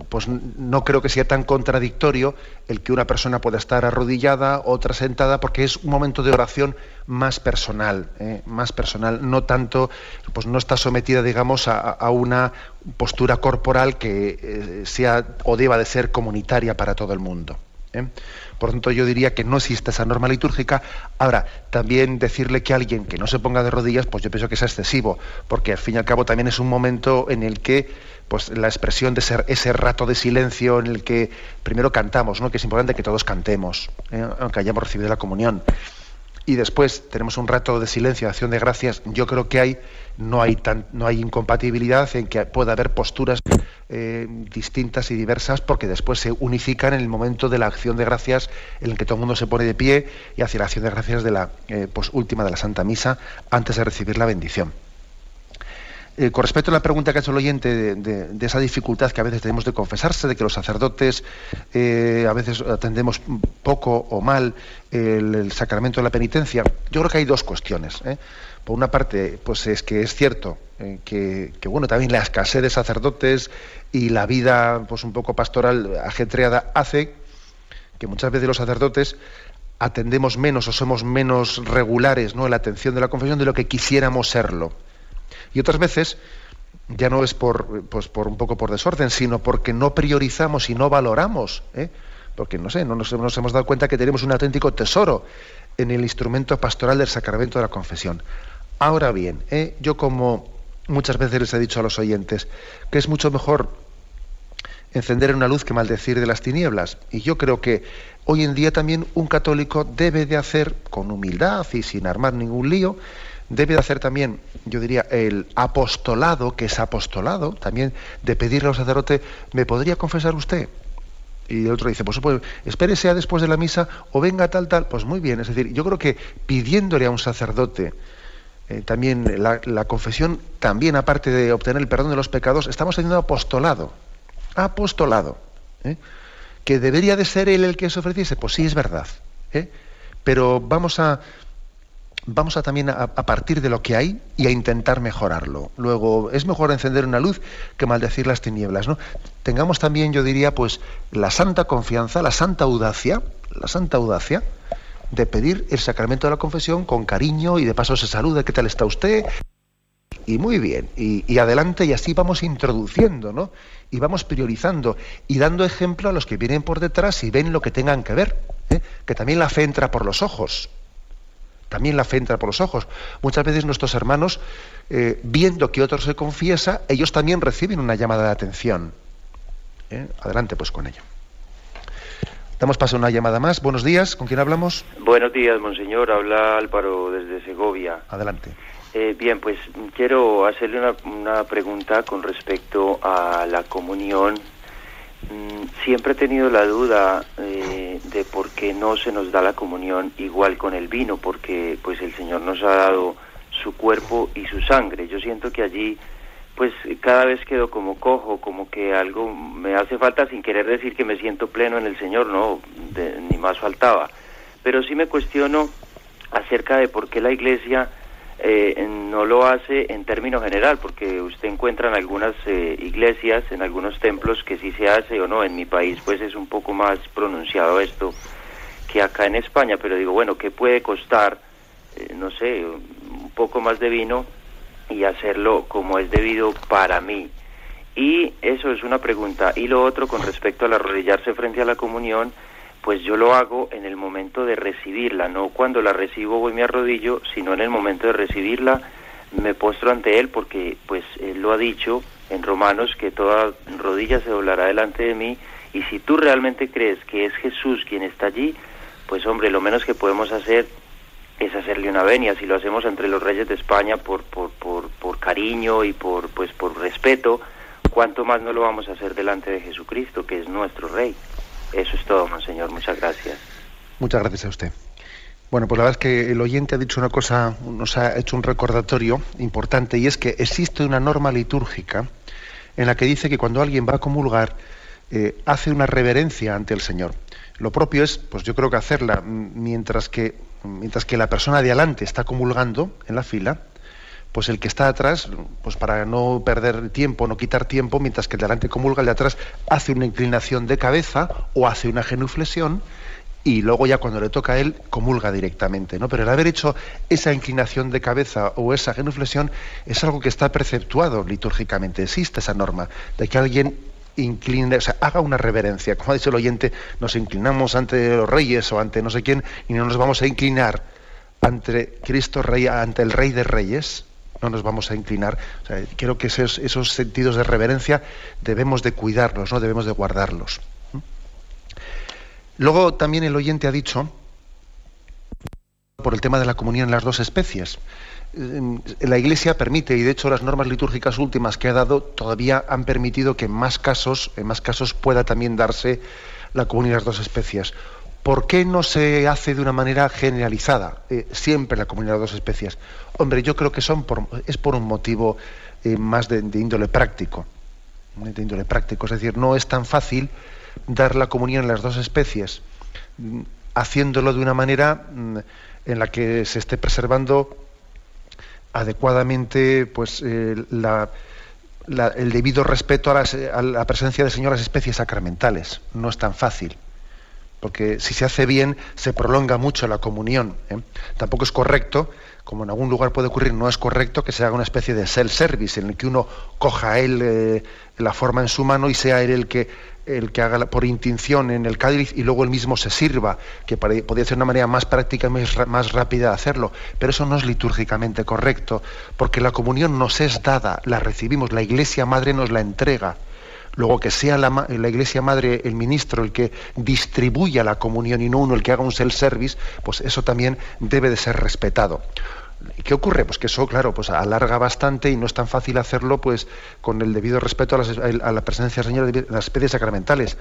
pues no creo que sea tan contradictorio el que una persona pueda estar arrodillada, otra sentada, porque es un momento de oración más personal, ¿eh? más personal, no tanto, pues no está sometida, digamos, a, una postura corporal que eh, sea o deba de ser comunitaria para todo el mundo. ¿eh? Por lo tanto, yo diría que no existe esa norma litúrgica. Ahora, también decirle que alguien que no se ponga de rodillas, pues yo pienso que es excesivo, porque al fin y al cabo también es un momento en el que pues la expresión de ser ese rato de silencio en el que primero cantamos, ¿no? que es importante que todos cantemos, ¿eh? aunque hayamos recibido la comunión. Y después tenemos un rato de silencio, de acción de gracias, yo creo que hay, no, hay tan, no hay incompatibilidad en que pueda haber posturas eh, distintas y diversas porque después se unifican en el momento de la acción de gracias en el que todo el mundo se pone de pie y hace la acción de gracias de la eh, pues, última de la Santa Misa antes de recibir la bendición. Eh, con respecto a la pregunta que ha hecho el oyente de, esa dificultad que a veces tenemos de confesarse, de que los sacerdotes eh, a veces atendemos poco o mal el, sacramento de la penitencia, yo creo que hay dos cuestiones. ¿eh? Por una parte, pues es que es cierto que, bueno, también la escasez de sacerdotes y la vida pues un poco pastoral ajetreada hace que muchas veces los sacerdotes atendemos menos o somos menos regulares ¿no? en la atención de la confesión de lo que quisiéramos serlo. Y otras veces ya no es por, pues por un poco por desorden, sino porque no priorizamos y no valoramos, ¿eh? porque no sé, no nos, hemos dado cuenta que tenemos un auténtico tesoro en el instrumento pastoral del sacramento de la confesión. Ahora bien, ¿eh? yo como muchas veces les he dicho a los oyentes que es mucho mejor encender una luz que maldecir de las tinieblas. Y yo creo que hoy en día también un católico debe de hacer con humildad y sin armar ningún lío, debe de hacer también, yo diría, el apostolado, que es apostolado, también de pedirle al sacerdote, ¿me podría confesar usted? Y el otro dice, pues, pues espérese a después de la misa o venga tal, tal. Pues muy bien, es decir, yo creo que pidiéndole a un sacerdote eh, también la, confesión, también aparte de obtener el perdón de los pecados, estamos haciendo apostolado. Apostolado. ¿eh? Que debería de ser él el que se ofreciese, pues sí, es verdad. ¿eh? Pero vamos a, vamos a también a, partir de lo que hay y a intentar mejorarlo. Luego, es mejor encender una luz que maldecir las tinieblas. ¿no? Tengamos también, yo diría, pues, la santa confianza, la santa audacia, la santa audacia de pedir el sacramento de la confesión con cariño y de paso se saluda, ¿qué tal está usted? Y muy bien, y, adelante y así vamos introduciendo, ¿no? Y vamos priorizando y dando ejemplo a los que vienen por detrás y ven lo que tengan que ver, ¿eh? que también la fe entra por los ojos también la fe entra por los ojos. Muchas veces nuestros hermanos, eh, viendo que otro se confiesa, ellos también reciben una llamada de atención. ¿Eh? Adelante pues con ello. Damos paso a una llamada más. Buenos días, ¿con quién hablamos? Buenos días, monseñor. Habla Álvaro desde Segovia. Adelante. Eh, bien, pues quiero hacerle una, una pregunta con respecto a la comunión siempre he tenido la duda eh, de por qué no se nos da la comunión igual con el vino, porque pues el Señor nos ha dado su cuerpo y su sangre. Yo siento que allí pues cada vez quedo como cojo, como que algo me hace falta sin querer decir que me siento pleno en el Señor, no, ni más faltaba. Pero sí me cuestiono acerca de por qué la Iglesia eh, no lo hace en términos general, porque usted encuentra en algunas eh, iglesias, en algunos templos que sí se hace o no. En mi país pues es un poco más pronunciado esto que acá en España, pero digo, bueno, ¿qué puede costar, eh, no sé, un poco más de vino y hacerlo como es debido para mí? Y eso es una pregunta. Y lo otro con respecto al arrodillarse frente a la comunión, pues yo lo hago en el momento de recibirla, no cuando la recibo voy me arrodillo, sino en el momento de recibirla me postro ante él porque pues él lo ha dicho en Romanos que toda rodilla se doblará delante de mí y si tú realmente crees que es Jesús quien está allí, pues hombre, lo menos que podemos hacer es hacerle una venia, si lo hacemos entre los reyes de España por, por, por, por cariño y por, pues, por respeto, cuánto más no lo vamos a hacer delante de Jesucristo, que es nuestro rey. Eso es todo, monseñor. Muchas gracias. Muchas gracias a usted. Bueno, pues la verdad es que el oyente ha dicho una cosa, nos ha hecho un recordatorio importante y es que existe una norma litúrgica en la que dice que cuando alguien va a comulgar eh, hace una reverencia ante el Señor. Lo propio es, pues yo creo que hacerla mientras que, mientras que la persona de adelante está comulgando en la fila, pues el que está atrás, pues para no perder tiempo, no quitar tiempo, mientras que el de adelante comulga, el de atrás hace una inclinación de cabeza o hace una genuflexión y luego ya cuando le toca a él comulga directamente, ¿no? Pero el haber hecho esa inclinación de cabeza o esa genuflexión es algo que está preceptuado litúrgicamente, existe esa norma de que alguien incline, o sea, haga una reverencia, como ha dicho el oyente, nos inclinamos ante los reyes o ante no sé quién y no nos vamos a inclinar ante Cristo Rey, ante el Rey de Reyes, no nos vamos a inclinar. creo que esos, sentidos de reverencia debemos de cuidarlos, ¿no? debemos de guardarlos. Luego también el oyente ha dicho por el tema de la comunión en las dos especies. La Iglesia permite, y de hecho las normas litúrgicas últimas que ha dado todavía han permitido que en más casos, en más casos pueda también darse la comunión en las dos especies. ¿Por qué no se hace de una manera generalizada eh, siempre la comunión en las dos especies? Hombre, yo creo que son es por un motivo eh, más de, índole práctico. De índole práctico. Es decir, no es tan fácil dar la comunión en las dos especies mm, haciéndolo de una manera mm, en la que se esté preservando adecuadamente pues, eh, el debido respeto a, la presencia de señoras especies sacramentales. No es tan fácil, porque si se hace bien se prolonga mucho la comunión. ¿eh? Tampoco es correcto, como en algún lugar puede ocurrir, no es correcto que se haga una especie de self-service en el que uno coja él eh, la forma en su mano y sea él el que el que haga por intinción en el cáliz y luego él mismo se sirva, que podría ser una manera más práctica y más, rápida de hacerlo. Pero eso no es litúrgicamente correcto, porque la comunión nos es dada, la recibimos, la Iglesia Madre nos la entrega. Luego que sea la, la, Iglesia Madre, el ministro, el que distribuya la comunión y no uno el que haga un self-service, pues eso también debe de ser respetado. ¿Y qué ocurre? Pues que eso, claro, pues alarga bastante y no es tan fácil hacerlo pues con el debido respeto a, la presencia del Señor de las especies sacramentales.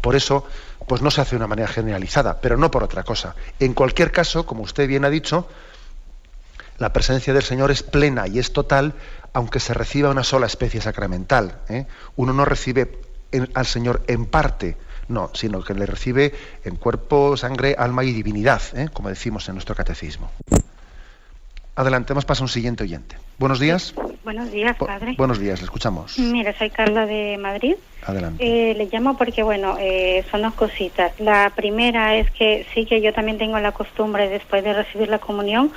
Por eso, pues no se hace de una manera generalizada, pero no por otra cosa. En cualquier caso, como usted bien ha dicho, la presencia del Señor es plena y es total, aunque se reciba una sola especie sacramental. ¿eh? Uno no recibe al Señor en parte, no, sino que le recibe en cuerpo, sangre, alma y divinidad, ¿eh? como decimos en nuestro catecismo. Adelante, hemos pasado a un siguiente oyente. Buenos días. Buenos días, padre. buenos días, le escuchamos. Mire, soy Carla de Madrid. Adelante. Eh, le llamo porque, bueno, eh, son dos cositas. La primera es que sí que yo también tengo la costumbre, después de recibir la comunión,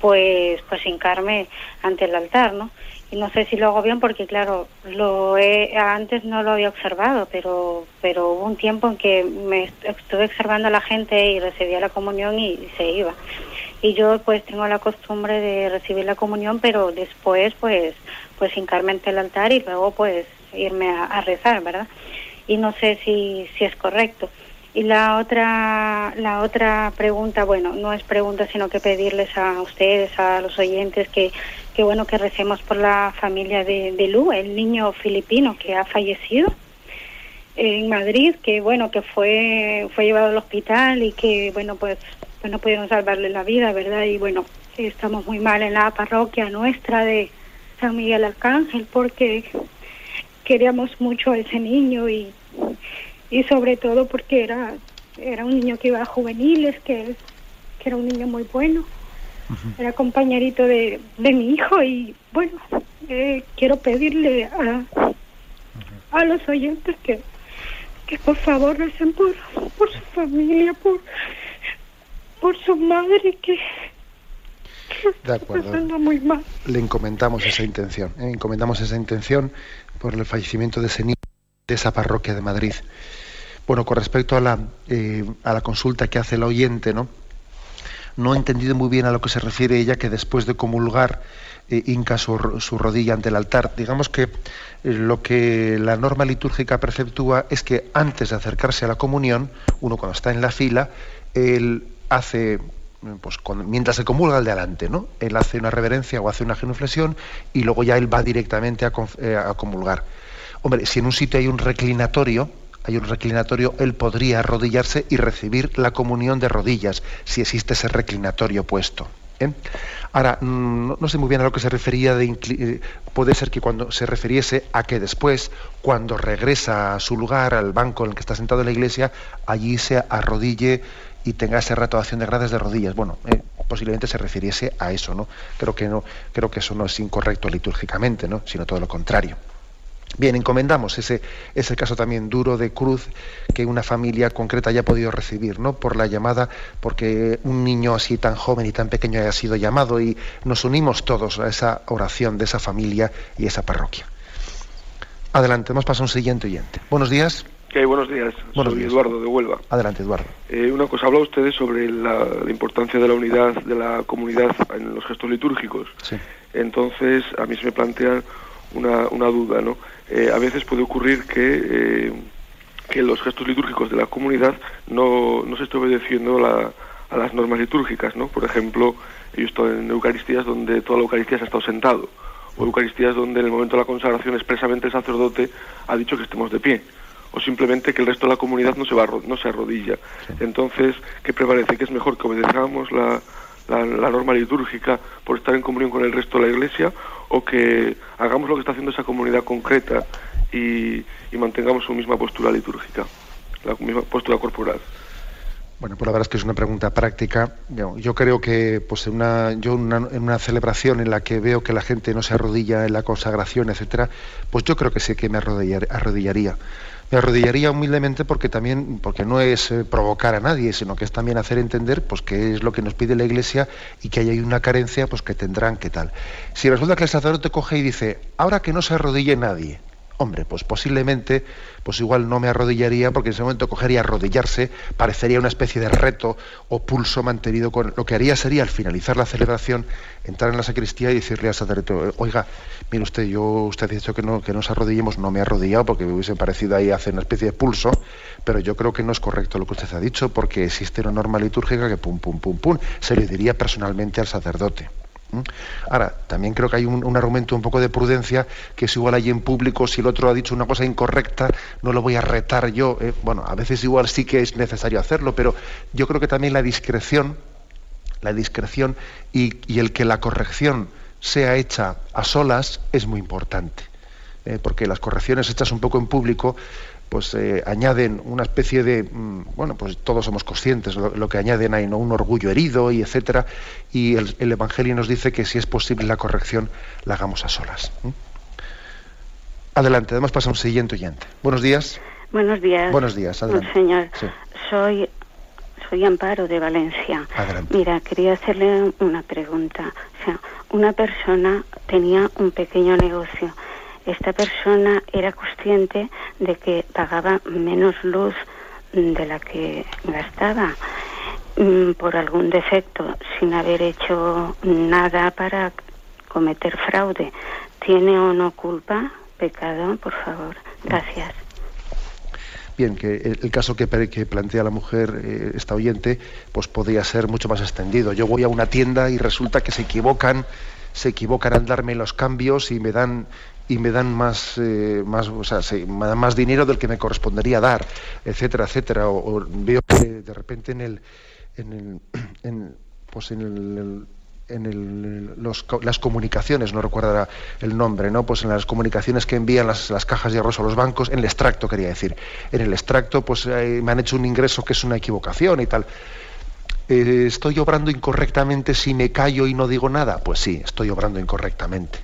pues, pues hincarme ante el altar, ¿no? Y no sé si lo hago bien porque, claro, lo antes no lo había observado, pero, pero hubo un tiempo en que me estuve observando a la gente y recibía la comunión y se iba. Y yo pues tengo la costumbre de recibir la comunión pero después pues pues hincarme ante el altar y luego pues irme a, rezar verdad y no sé si si es correcto. Y la otra la otra pregunta bueno no es pregunta sino que pedirles a ustedes a los oyentes que que bueno que recemos por la familia de, de Lu el niño filipino que ha fallecido en Madrid que bueno que fue fue llevado al hospital y que bueno pues pues no pudieron salvarle la vida, ¿verdad? Y bueno, estamos muy mal en la parroquia nuestra de San Miguel Arcángel porque queríamos mucho a ese niño y, y sobre todo porque era, era un niño que iba a juveniles, que, que era un niño muy bueno. Era compañerito de, de mi hijo y bueno, eh, quiero pedirle a, a los oyentes que, que por favor recen por, por su familia, por por su madre que, de acuerdo. muy mal. Le encomendamos esa intención, ¿eh? encomendamos esa intención por el fallecimiento de ese niño de esa parroquia de Madrid. Bueno, con respecto a la, eh, a la consulta que hace el oyente, ¿no? No he entendido muy bien a lo que se refiere ella, que después de comulgar eh, su, su, rodilla ante el altar. Digamos que lo que la norma litúrgica preceptúa es que antes de acercarse a la comunión, uno cuando está en la fila, el hace, pues mientras se comulga el de adelante, ¿no? Él hace una reverencia o hace una genuflexión y luego ya él va directamente a, eh, a comulgar. Hombre, si en un sitio hay un reclinatorio, hay un reclinatorio, él podría arrodillarse y recibir la comunión de rodillas, si existe ese reclinatorio puesto. ¿eh? Ahora, mm, no, sé muy bien a lo que se refería, de eh, puede ser que cuando se refiriese a que después, cuando regresa a su lugar, al banco en el que está sentado en la iglesia, allí se arrodille y tenga ese rato de acción de gracias de rodillas. Bueno, eh, posiblemente se refiriese a eso, ¿no? Creo que no, creo que eso no es incorrecto litúrgicamente, ¿no? Sino todo lo contrario. Bien, encomendamos ese, ese caso también duro de cruz que una familia concreta haya podido recibir, ¿no? Por la llamada, porque un niño así tan joven y tan pequeño haya sido llamado y nos unimos todos a esa oración de esa familia y esa parroquia. Adelante, hemos pasado a un siguiente oyente. Buenos días. ¿Qué hay? Buenos días. Soy Eduardo de Huelva. Adelante, Eduardo. Eh, una cosa, habla ustedes sobre la, importancia de la unidad de la comunidad en los gestos litúrgicos. Sí. Entonces, a mí se me plantea una, una duda, ¿no? Eh, a veces puede ocurrir que, eh, que los gestos litúrgicos de la comunidad no, no se esté obedeciendo la, a las normas litúrgicas, ¿no? Por ejemplo, yo estoy en Eucaristías donde toda la Eucaristía se ha estado sentado, o Eucaristías donde en el momento de la consagración expresamente el sacerdote ha dicho que estemos de pie, o simplemente que el resto de la comunidad no se, va, no se arrodilla. Entonces, ¿qué prevalece? ¿Que es mejor que obedezcamos la, la, norma litúrgica por estar en comunión con el resto de la Iglesia o que hagamos lo que está haciendo esa comunidad concreta y, mantengamos su misma postura litúrgica, la misma postura corporal? Bueno, pues la verdad es que es una pregunta práctica. Yo, creo que pues en una, yo en una celebración en la que veo que la gente no se arrodilla en la consagración, etcétera, pues yo creo que sí que me arrodillaría. Me arrodillaría humildemente porque también, porque no es eh, provocar a nadie, sino que es también hacer entender pues qué es lo que nos pide la Iglesia y que hay una carencia, pues que tendrán que tal. Si resulta que el sacerdote coge y dice, ahora que no se arrodille nadie, Hombre, pues posiblemente, pues igual no me arrodillaría porque en ese momento cogería arrodillarse, parecería una especie de reto o pulso mantenido con... Lo que haría sería al finalizar la celebración entrar en la sacristía y decirle al sacerdote, oiga, mire usted, yo usted ha dicho que no, que nos arrodillemos, no me he arrodillado porque me hubiese parecido ahí hacer una especie de pulso, pero yo creo que no es correcto lo que usted ha dicho porque existe una norma litúrgica que pum, pum, pum, pum, se le diría personalmente al sacerdote. Ahora, también creo que hay un, argumento un poco de prudencia, que es igual ahí en público, si el otro ha dicho una cosa incorrecta, no lo voy a retar yo. ¿eh? Bueno, a veces igual sí que es necesario hacerlo, pero yo creo que también la discreción, la discreción y, el que la corrección sea hecha a solas es muy importante. ¿eh? porque las correcciones hechas un poco en público pues eh, añaden una especie de mm, bueno pues todos somos conscientes lo, lo que añaden ahí no un orgullo herido y etcétera. Y el, evangelio nos dice que si es posible la corrección la hagamos a solas adelante además pasa un siguiente oyente. Buenos días. Buenos días. Buenos días adelante. señor soy soy Amparo de Valencia. Adelante. mira quería hacerle una pregunta. O sea una persona tenía un pequeño negocio esta persona era consciente de que pagaba menos luz de la que gastaba mm, por algún defecto sin haber hecho nada para cometer fraude. ¿Tiene o no culpa? Pecado, por favor. Gracias. Bien, que el, caso que, plantea la mujer, eh, esta oyente, pues podría ser mucho más extendido. Yo voy a una tienda y resulta que se equivocan, se equivocan al darme los cambios y me dan y me dan más, eh, más, o sea, me dan más dinero del que me correspondería dar, etcétera, etcétera. O, veo que de repente en el, en el, en, pues en el, en el, las comunicaciones, no recuerdo el nombre, ¿no? Pues en las comunicaciones que envían las, las, cajas de arroz a los bancos, en el extracto quería decir, en el extracto pues eh, me han hecho un ingreso que es una equivocación y tal. Eh, ¿Estoy obrando incorrectamente si me callo y no digo nada? Pues sí, estoy obrando incorrectamente.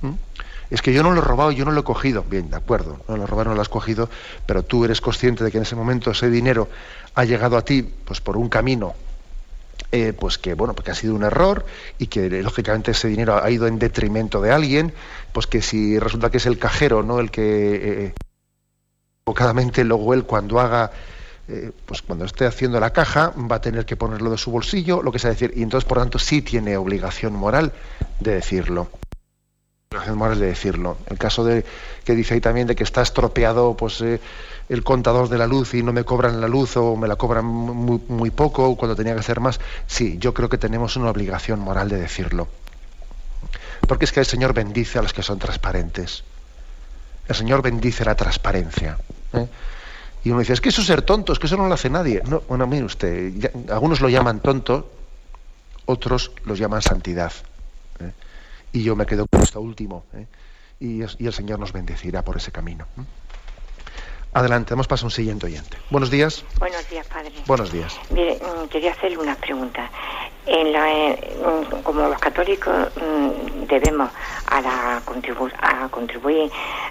¿Mm? Es que yo no lo he robado, yo no lo he cogido. Bien, de acuerdo, no lo robado, no lo has cogido, pero tú eres consciente de que en ese momento ese dinero ha llegado a ti pues por un camino eh, pues que bueno porque ha sido un error y que lógicamente ese dinero ha ido en detrimento de alguien pues que si resulta que es el cajero no el que eh, equivocadamente luego él cuando haga eh, pues cuando esté haciendo la caja va a tener que ponerlo de su bolsillo lo que sea decir y entonces por tanto sí tiene obligación moral de decirlo moral de decirlo. El caso de que dice ahí también de que está estropeado pues eh, el contador de la luz y no me cobran la luz o me la cobran muy, poco cuando tenía que hacer más. Sí, yo creo que tenemos una obligación moral de decirlo. Porque es que el Señor bendice a los que son transparentes. El Señor bendice la transparencia. ¿eh? Y uno dice, es que eso es ser tonto, es que eso no lo hace nadie. No, bueno, mire usted, algunos lo llaman tonto, otros los llaman santidad. ¿Eh? y yo me quedo con esto último. ¿eh? Y, el Señor nos bendecirá por ese camino. Adelante, vamos a un siguiente oyente. Buenos días. Buenos días, padre. Buenos días. Mire, mm, quería hacerle una pregunta. En la, eh, mm, como los católicos mm, debemos a, la a contribuir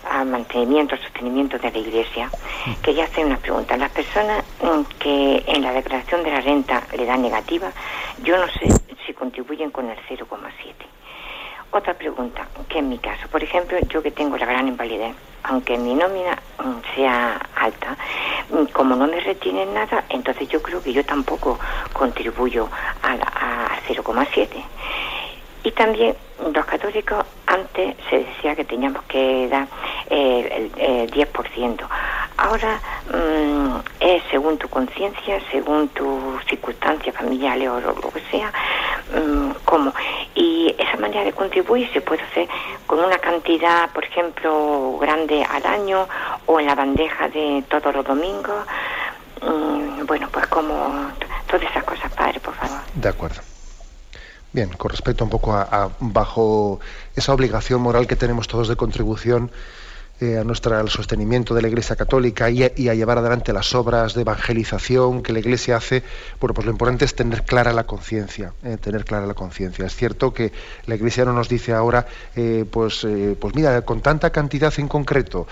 al mantenimiento, al sostenimiento de la Iglesia, quería hacer una pregunta. Las personas que en la declaración de la renta le dan negativa, yo no sé si contribuyen con el 0,7. Otra pregunta, que en mi caso, por ejemplo, yo que tengo la gran invalidez, aunque mi nómina mm, sea alta, mm, como no me retienen nada, entonces yo creo que yo tampoco contribuyo a, a 0,7. Y también los católicos antes se decía que teníamos que dar eh, el, 10%. ahora mm, es según tu conciencia, según tu circunstancia familiar o lo que sea, mm, cómo. Y esa manera de contribuir se puede hacer con una cantidad, por ejemplo, grande al año o en la bandeja de todos los domingos. Mm, bueno, pues como todas esas cosas, padre, por favor. De acuerdo. Bien, con respecto un poco a bajo esa obligación moral que tenemos todos de contribución, eh, a nuestra, al sostenimiento de la Iglesia Católica y a, llevar adelante las obras de evangelización que la Iglesia hace, bueno, pues lo importante es tener clara la conciencia, eh, tener clara la conciencia. Es cierto que la Iglesia no nos dice ahora, eh, pues, pues mira, con tanta cantidad en concreto,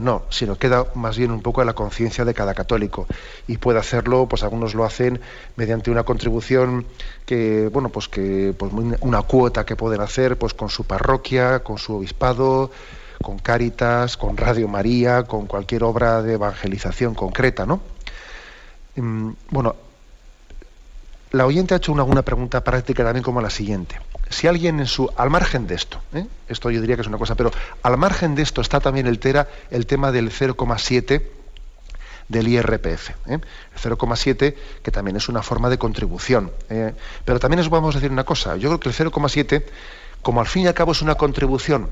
no, sino queda más bien un poco a la conciencia de cada católico y puede hacerlo, pues algunos lo hacen mediante una contribución que, bueno, pues que pues una cuota que pueden hacer, pues con su parroquia, con su obispado con Cáritas, con Radio María, con cualquier obra de evangelización concreta, ¿no? Mm, bueno, la oyente ha hecho una, pregunta práctica también como la siguiente. Si alguien en su, al margen de esto, ¿eh? esto yo diría que es una cosa, pero al margen de esto está también el, tera, el tema del 0,7 del IRPF. ¿eh? El 0,7, que también es una forma de contribución. ¿eh? Pero también os vamos a decir una cosa. Yo creo que el 0,7, como al fin y al cabo es una contribución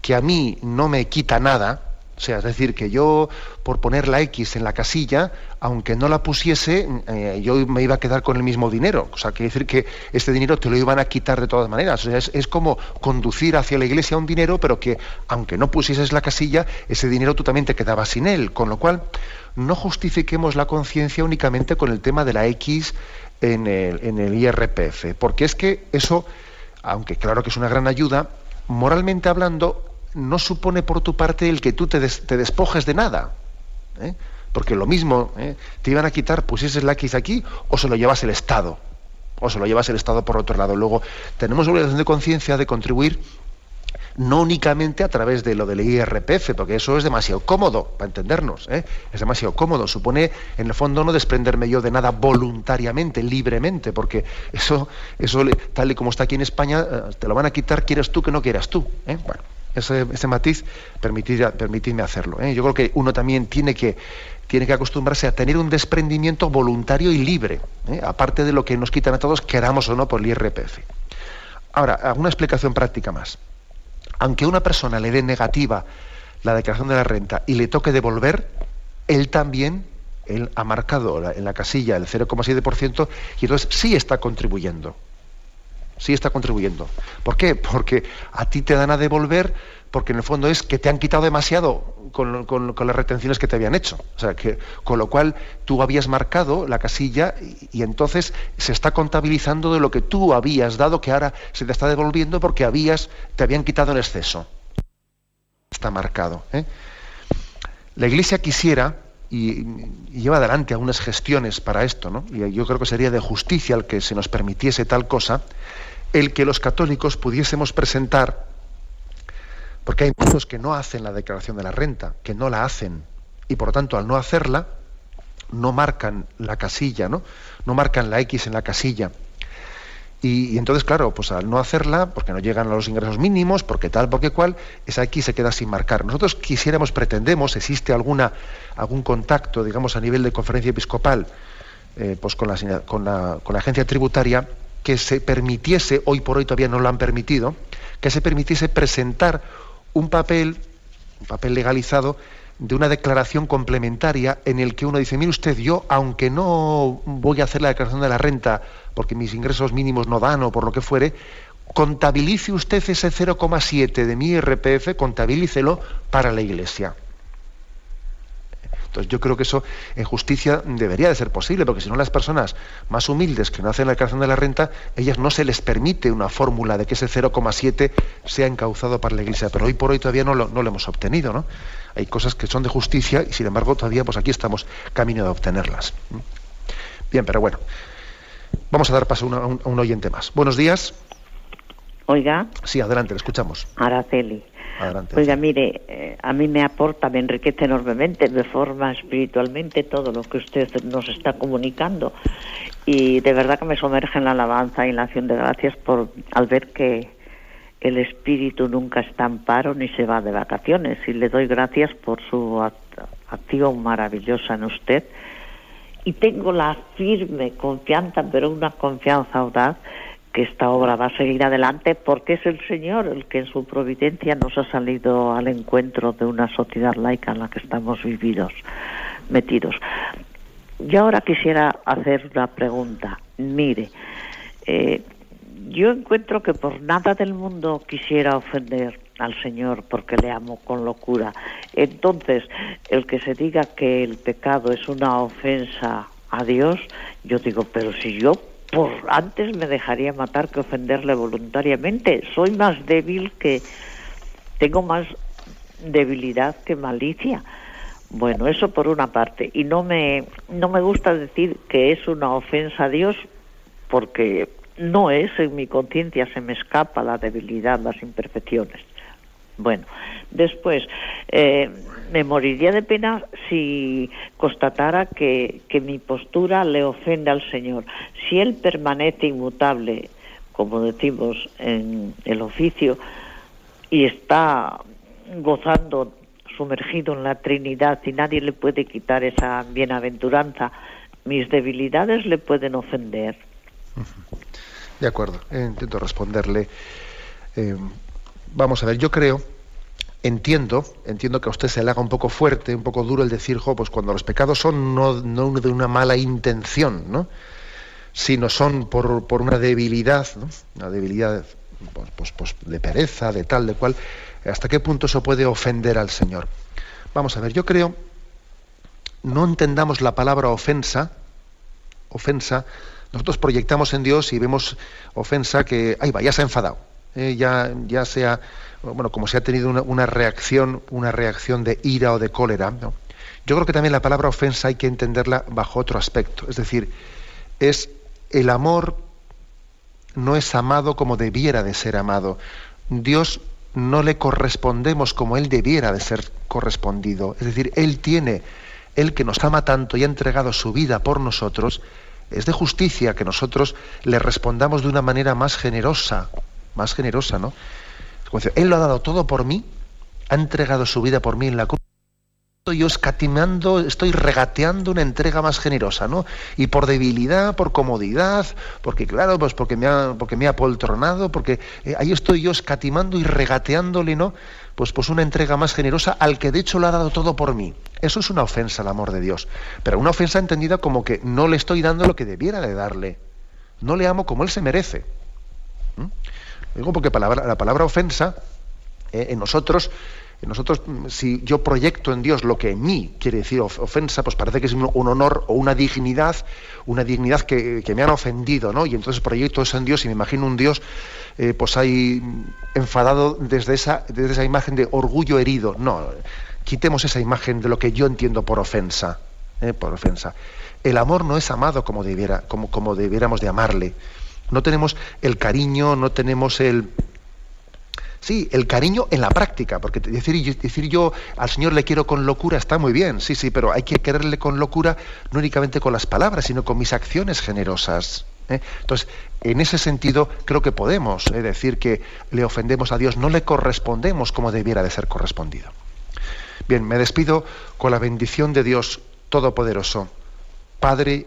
que a mí no me quita nada, o sea, es decir, que yo por poner la X en la casilla, aunque no la pusiese, eh, yo me iba a quedar con el mismo dinero. O sea, quiere decir que este dinero te lo iban a quitar de todas maneras. O sea, es, como conducir hacia la iglesia un dinero, pero que aunque no pusieses la casilla, ese dinero tú también te quedabas sin él. Con lo cual, no justifiquemos la conciencia únicamente con el tema de la X en el, en el IRPF, porque es que eso, aunque claro que es una gran ayuda, moralmente hablando, no supone por tu parte el que tú te, despojes de nada. ¿eh? Porque lo mismo, ¿eh? te iban a quitar, pusieses la X aquí, o se lo llevas el Estado. O se lo llevas el Estado por otro lado. Luego, tenemos obligación de conciencia de contribuir no únicamente a través de lo del IRPF, porque eso es demasiado cómodo, para entendernos, ¿eh? es demasiado cómodo, supone en el fondo no desprenderme yo de nada voluntariamente, libremente, porque eso, eso tal y como está aquí en España, te lo van a quitar, quieras tú que no quieras tú. Bueno, ese, matiz, permitidme hacerlo. ¿eh? Yo creo que uno también tiene que, tiene que acostumbrarse a tener un desprendimiento voluntario y libre, ¿eh? aparte de lo que nos quitan a todos, queramos o no, por el IRPF. Ahora, alguna explicación práctica más. Aunque una persona le dé negativa la declaración de la renta y le toque devolver, él también ha marcado en la casilla el 0,7% y entonces sí está contribuyendo sí está contribuyendo. ¿Por qué? Porque a ti te dan a devolver porque en el fondo es que te han quitado demasiado con, las retenciones que te habían hecho. O sea, que, con lo cual tú habías marcado la casilla y, entonces se está contabilizando de lo que tú habías dado que ahora se te está devolviendo porque habías, te habían quitado en exceso. Está marcado. ¿eh? La Iglesia quisiera, y, y, lleva adelante algunas gestiones para esto, ¿no? y yo creo que sería de justicia el que se nos permitiese tal cosa, el que los católicos pudiésemos presentar, porque hay muchos que no hacen la declaración de la renta, que no la hacen, y por lo tanto al no hacerla, no marcan la casilla, ¿no? No marcan la X en la casilla. Y, entonces, claro, pues al no hacerla, porque no llegan a los ingresos mínimos, porque tal, porque cual, esa X se queda sin marcar. Nosotros quisiéramos, pretendemos, existe alguna, algún contacto, digamos, a nivel de conferencia episcopal, eh, pues con la, con la agencia tributaria, que se permitiese, hoy por hoy todavía no lo han permitido, que se permitiese presentar un papel, un papel legalizado, de una declaración complementaria en el que uno dice, mire usted, yo, aunque no voy a hacer la declaración de la renta porque mis ingresos mínimos no dan o por lo que fuere, contabilice usted ese 0,7 de mi IRPF, contabilícelo para la Iglesia. Entonces yo creo que eso en justicia debería de ser posible, porque si no las personas más humildes que no hacen la declaración de la renta, ellas no se les permite una fórmula de que ese 0,7 sea encauzado para la Iglesia, pero hoy por hoy todavía no lo, no lo hemos obtenido, ¿no? Hay cosas que son de justicia y sin embargo todavía pues aquí estamos camino de obtenerlas. Bien, pero bueno, vamos a dar paso a, un, a un oyente más. Buenos días. Oiga. Sí, adelante, le escuchamos. Araceli. Oiga, mire, eh, a mí me aporta, me enriquece enormemente, me forma espiritualmente todo lo que usted nos está comunicando. Y de verdad que me sumerge en la alabanza y en la acción de gracias por al ver que, el espíritu nunca está en paro ni se va de vacaciones. Y le doy gracias por su acción maravillosa en usted. Y tengo la firme confianza, pero una confianza audaz, que esta obra va a seguir adelante porque es el Señor el que en su providencia nos ha salido al encuentro de una sociedad laica en la que estamos vividos, metidos. Yo ahora quisiera hacer una pregunta. Mire, eh, yo encuentro que por nada del mundo quisiera ofender al Señor porque le amo con locura. Entonces, el que se diga que el pecado es una ofensa a Dios, yo digo, pero si yo por antes me dejaría matar que ofenderle voluntariamente, soy más débil que tengo más debilidad que malicia. Bueno, eso por una parte y no me no me gusta decir que es una ofensa a Dios porque no es, en mi conciencia se me escapa la debilidad, las imperfecciones. Bueno, después, eh, me moriría de pena si constatara que, que mi postura le ofende al Señor. Si Él permanece inmutable, como decimos en el oficio, y está gozando, sumergido en la Trinidad, y nadie le puede quitar esa bienaventuranza, mis debilidades le pueden ofender. De acuerdo, eh, intento responderle. Eh, vamos a ver, yo creo, entiendo, entiendo que a usted se le haga un poco fuerte, un poco duro el decir, jo, pues cuando los pecados son no, de una mala intención, ¿no? sino son por, por una debilidad, ¿no? una debilidad pues, pues, pues, de pereza, de tal, de cual, ¿hasta qué punto eso puede ofender al Señor? Vamos a ver, yo creo, no entendamos la palabra ofensa, ofensa, nosotros proyectamos en Dios y vemos ofensa que, ahí va, ya se ha enfadado, eh, ya, ya sea, bueno, como se ha tenido una, reacción, una reacción de ira o de cólera. Yo creo que también la palabra ofensa hay que entenderla bajo otro aspecto, es decir, es el amor no es amado como debiera de ser amado. Dios no le correspondemos como Él debiera de ser correspondido. Es decir, Él tiene, Él que nos ama tanto y ha entregado su vida por nosotros, es de justicia que nosotros le respondamos de una manera más generosa, más generosa, ¿no? Él lo ha dado todo por mí, ha entregado su vida por mí en la cruz. Yo escatimando, estoy regateando una entrega más generosa, ¿no? Y por debilidad, por comodidad, porque claro, pues porque me ha, porque me ha poltronado, porque eh, ahí estoy yo escatimando y regateándole, ¿no? Pues, pues una entrega más generosa al que de hecho lo ha dado todo por mí. Eso es una ofensa al amor de Dios. Pero una ofensa entendida como que no le estoy dando lo que debiera de darle. No le amo como él se merece. Porque la palabra ofensa eh, en nosotros nosotros, si yo proyecto en Dios lo que en mí quiere decir ofensa, pues parece que es un, honor o una dignidad, una dignidad que, me han ofendido, ¿no? Y entonces proyecto eso en Dios y me imagino un Dios, eh, pues ahí enfadado desde esa, desde esa imagen de orgullo herido. No, quitemos esa imagen de lo que yo entiendo por ofensa, ¿eh? por ofensa. El amor no es amado como, debiera, como, como debiéramos de amarle. No tenemos el cariño, no tenemos el, Sí, el cariño en la práctica, porque decir, decir yo al Señor le quiero con locura está muy bien, sí, sí, pero hay que quererle con locura no únicamente con las palabras, sino con mis acciones generosas. ¿eh? Entonces, en ese sentido, creo que podemos ¿eh? decir que le ofendemos a Dios, no le correspondemos como debiera de ser correspondido. Bien, me despido con la bendición de Dios Todopoderoso. Padre,